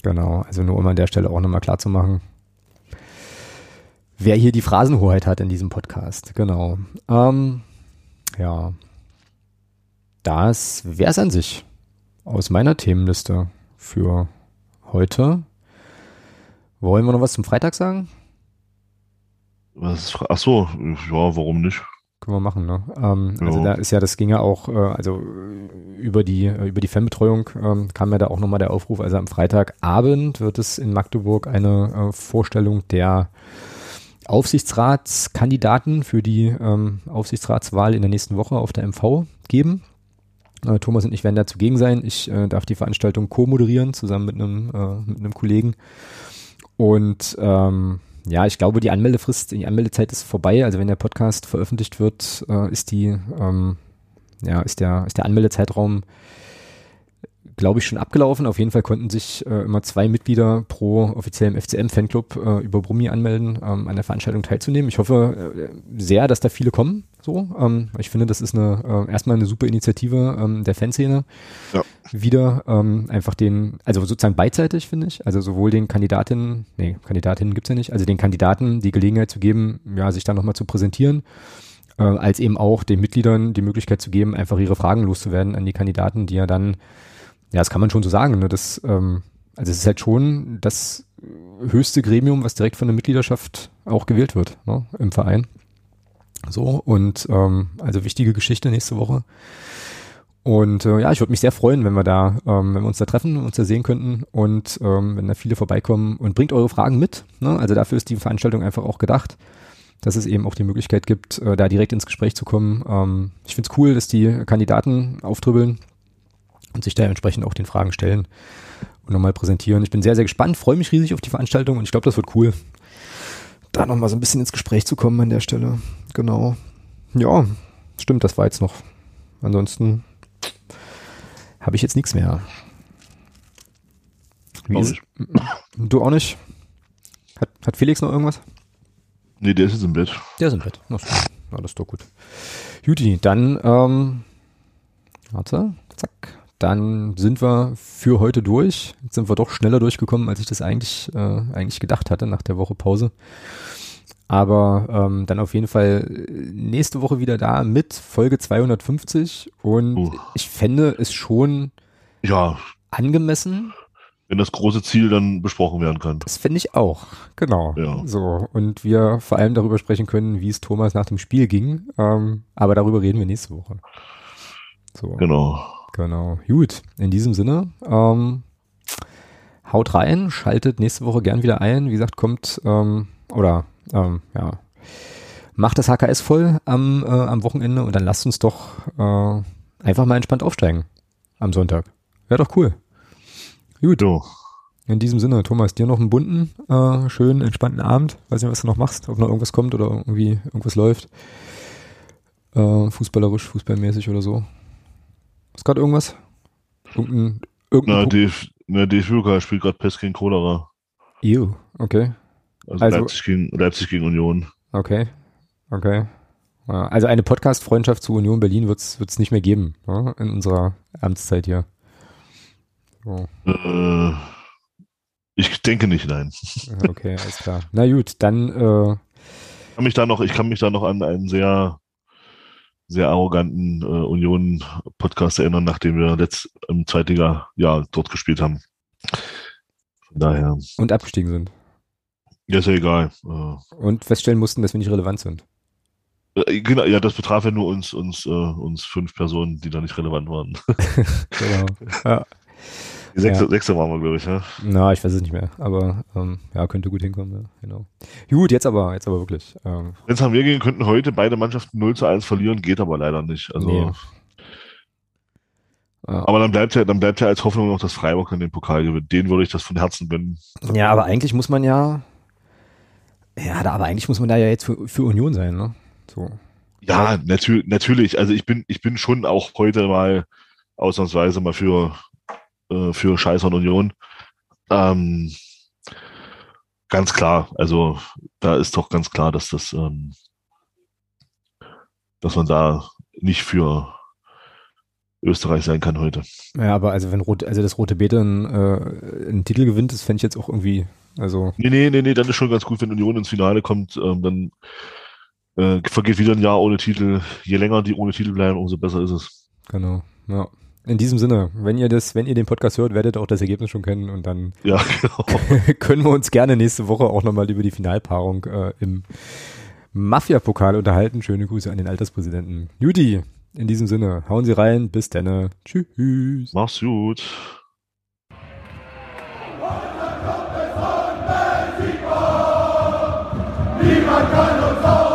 genau, also nur um an der Stelle auch nochmal klar zu machen, wer hier die Phrasenhoheit hat in diesem Podcast. Genau. Ähm, ja, das wäre es an sich aus meiner Themenliste für heute. Wollen wir noch was zum Freitag sagen? Was, ach so, ja, warum nicht? Können wir machen, ne? Ähm, ja. Also da ist ja, das ging ja auch, äh, also über die über die Fanbetreuung ähm, kam ja da auch nochmal der Aufruf. Also am Freitagabend wird es in Magdeburg eine äh, Vorstellung der Aufsichtsratskandidaten für die ähm, Aufsichtsratswahl in der nächsten Woche auf der MV geben. Äh, Thomas und ich werden dazu gegen sein. Ich äh, darf die Veranstaltung co-moderieren, zusammen mit einem, äh, mit einem Kollegen. Und ähm, ja, ich glaube, die Anmeldefrist, die Anmeldezeit ist vorbei. Also wenn der Podcast veröffentlicht wird, äh, ist die, ähm, ja, ist der, ist der Anmeldezeitraum glaube ich, schon abgelaufen. Auf jeden Fall konnten sich äh, immer zwei Mitglieder pro offiziellem FCM-Fanclub äh, über Brummi anmelden, ähm, an der Veranstaltung teilzunehmen. Ich hoffe äh, sehr, dass da viele kommen. So, ähm, ich finde, das ist eine äh, erstmal eine super Initiative ähm, der Fanszene. Ja. Wieder ähm, einfach den, also sozusagen beidseitig, finde ich. Also sowohl den Kandidatinnen, nee, Kandidatinnen gibt's ja nicht, also den Kandidaten die Gelegenheit zu geben, ja, sich da nochmal zu präsentieren äh, als eben auch den Mitgliedern die Möglichkeit zu geben, einfach ihre Fragen loszuwerden an die Kandidaten, die ja dann ja, das kann man schon so sagen. Ne? Das, ähm, also es ist halt schon das höchste Gremium, was direkt von der Mitgliedschaft auch gewählt wird ne? im Verein. So, und ähm, also wichtige Geschichte nächste Woche. Und äh, ja, ich würde mich sehr freuen, wenn wir da, ähm, wenn wir uns da treffen, uns da sehen könnten und ähm, wenn da viele vorbeikommen und bringt eure Fragen mit. Ne? Also dafür ist die Veranstaltung einfach auch gedacht, dass es eben auch die Möglichkeit gibt, äh, da direkt ins Gespräch zu kommen. Ähm, ich finde es cool, dass die Kandidaten auftribbeln und sich da entsprechend auch den Fragen stellen und nochmal präsentieren. Ich bin sehr, sehr gespannt, freue mich riesig auf die Veranstaltung und ich glaube, das wird cool, da nochmal so ein bisschen ins Gespräch zu kommen an der Stelle. Genau. Ja, stimmt, das war jetzt noch. Ansonsten habe ich jetzt nichts mehr. Wie ist, du auch nicht? Hat, hat Felix noch irgendwas? Nee, der ist jetzt im Bett. Der ist im Bett. Na, das ist doch gut. Juti, dann, ähm, warte, zack. Dann sind wir für heute durch. Jetzt sind wir doch schneller durchgekommen, als ich das eigentlich, äh, eigentlich gedacht hatte nach der Woche Pause. Aber ähm, dann auf jeden Fall nächste Woche wieder da mit Folge 250 und uh. ich fände es schon ja. angemessen. Wenn das große Ziel dann besprochen werden kann. Das fände ich auch, genau. Ja. So, und wir vor allem darüber sprechen können, wie es Thomas nach dem Spiel ging. Ähm, aber darüber reden wir nächste Woche. So. Genau. Genau. Gut, in diesem Sinne, ähm, haut rein, schaltet nächste Woche gern wieder ein. Wie gesagt, kommt ähm, oder ähm, ja, macht das HKS voll am, äh, am Wochenende und dann lasst uns doch äh, einfach mal entspannt aufsteigen am Sonntag. Wäre doch cool. Gut. So. In diesem Sinne, Thomas, dir noch einen bunten, äh, schönen, entspannten Abend. Weiß nicht, was du noch machst, ob noch irgendwas kommt oder irgendwie irgendwas läuft. Äh, fußballerisch, fußballmäßig oder so. Ist gerade irgendwas? Irgendein, irgendein na, DF, na, DFB spielt gerade Pest gegen Cholera. Ew, okay. Also, also Leipzig, gegen, Leipzig gegen Union. Okay, okay. Also eine Podcast-Freundschaft zu Union Berlin wird es nicht mehr geben ja, in unserer Amtszeit hier. So. Äh, ich denke nicht, nein. Okay, alles klar. Na gut, dann. Äh, ich kann mich da noch, ich kann mich da noch an einen sehr sehr arroganten äh, Union-Podcast erinnern, nachdem wir letzt im Zweitliga-Jahr dort gespielt haben. Von daher. Und abgestiegen sind. Ja, ist ja egal. Äh, Und feststellen mussten, dass wir nicht relevant sind. Äh, genau, ja, das betraf ja nur uns, uns, äh, uns fünf Personen, die da nicht relevant waren. genau. Ja. Die sechste, ja. sechste waren wir, glaube ich, ja. Na, ich weiß es nicht mehr. Aber ähm, ja, könnte gut hinkommen, ja. genau. Gut, jetzt aber, jetzt aber wirklich. Ähm. Wenn haben wir gehen, könnten heute beide Mannschaften 0 zu 1 verlieren, geht aber leider nicht. Also. Nee. Aber dann bleibt ja, dann bleibt ja als Hoffnung noch, dass Freiburg dann den Pokal gewinnt. Den würde ich das von Herzen gönnen. Ja, aber eigentlich muss man ja, ja, da, aber eigentlich muss man da ja jetzt für, für Union sein, ne? So. Ja, natür natürlich. Also ich bin, ich bin schon auch heute mal ausnahmsweise mal für äh, für Scheiß und Union. Ähm, ganz klar, also da ist doch ganz klar, dass das, ähm, dass man da nicht für Österreich sein kann heute. Ja, aber also wenn Rot, also das Rote Bete einen, äh, einen Titel gewinnt, das fände ich jetzt auch irgendwie, also. Nee, nee, nee, nee, dann ist schon ganz gut, wenn Union ins Finale kommt, ähm, dann äh, vergeht wieder ein Jahr ohne Titel. Je länger die ohne Titel bleiben, umso besser ist es. Genau, ja. In diesem Sinne, wenn ihr das, wenn ihr den Podcast hört, werdet ihr auch das Ergebnis schon kennen und dann ja, genau. können wir uns gerne nächste Woche auch nochmal über die Finalpaarung äh, im Mafia-Pokal unterhalten. Schöne Grüße an den Alterspräsidenten. Judy, in diesem Sinne, hauen Sie rein, bis dann. Tschüss. Mach's gut. Niemand kann uns auf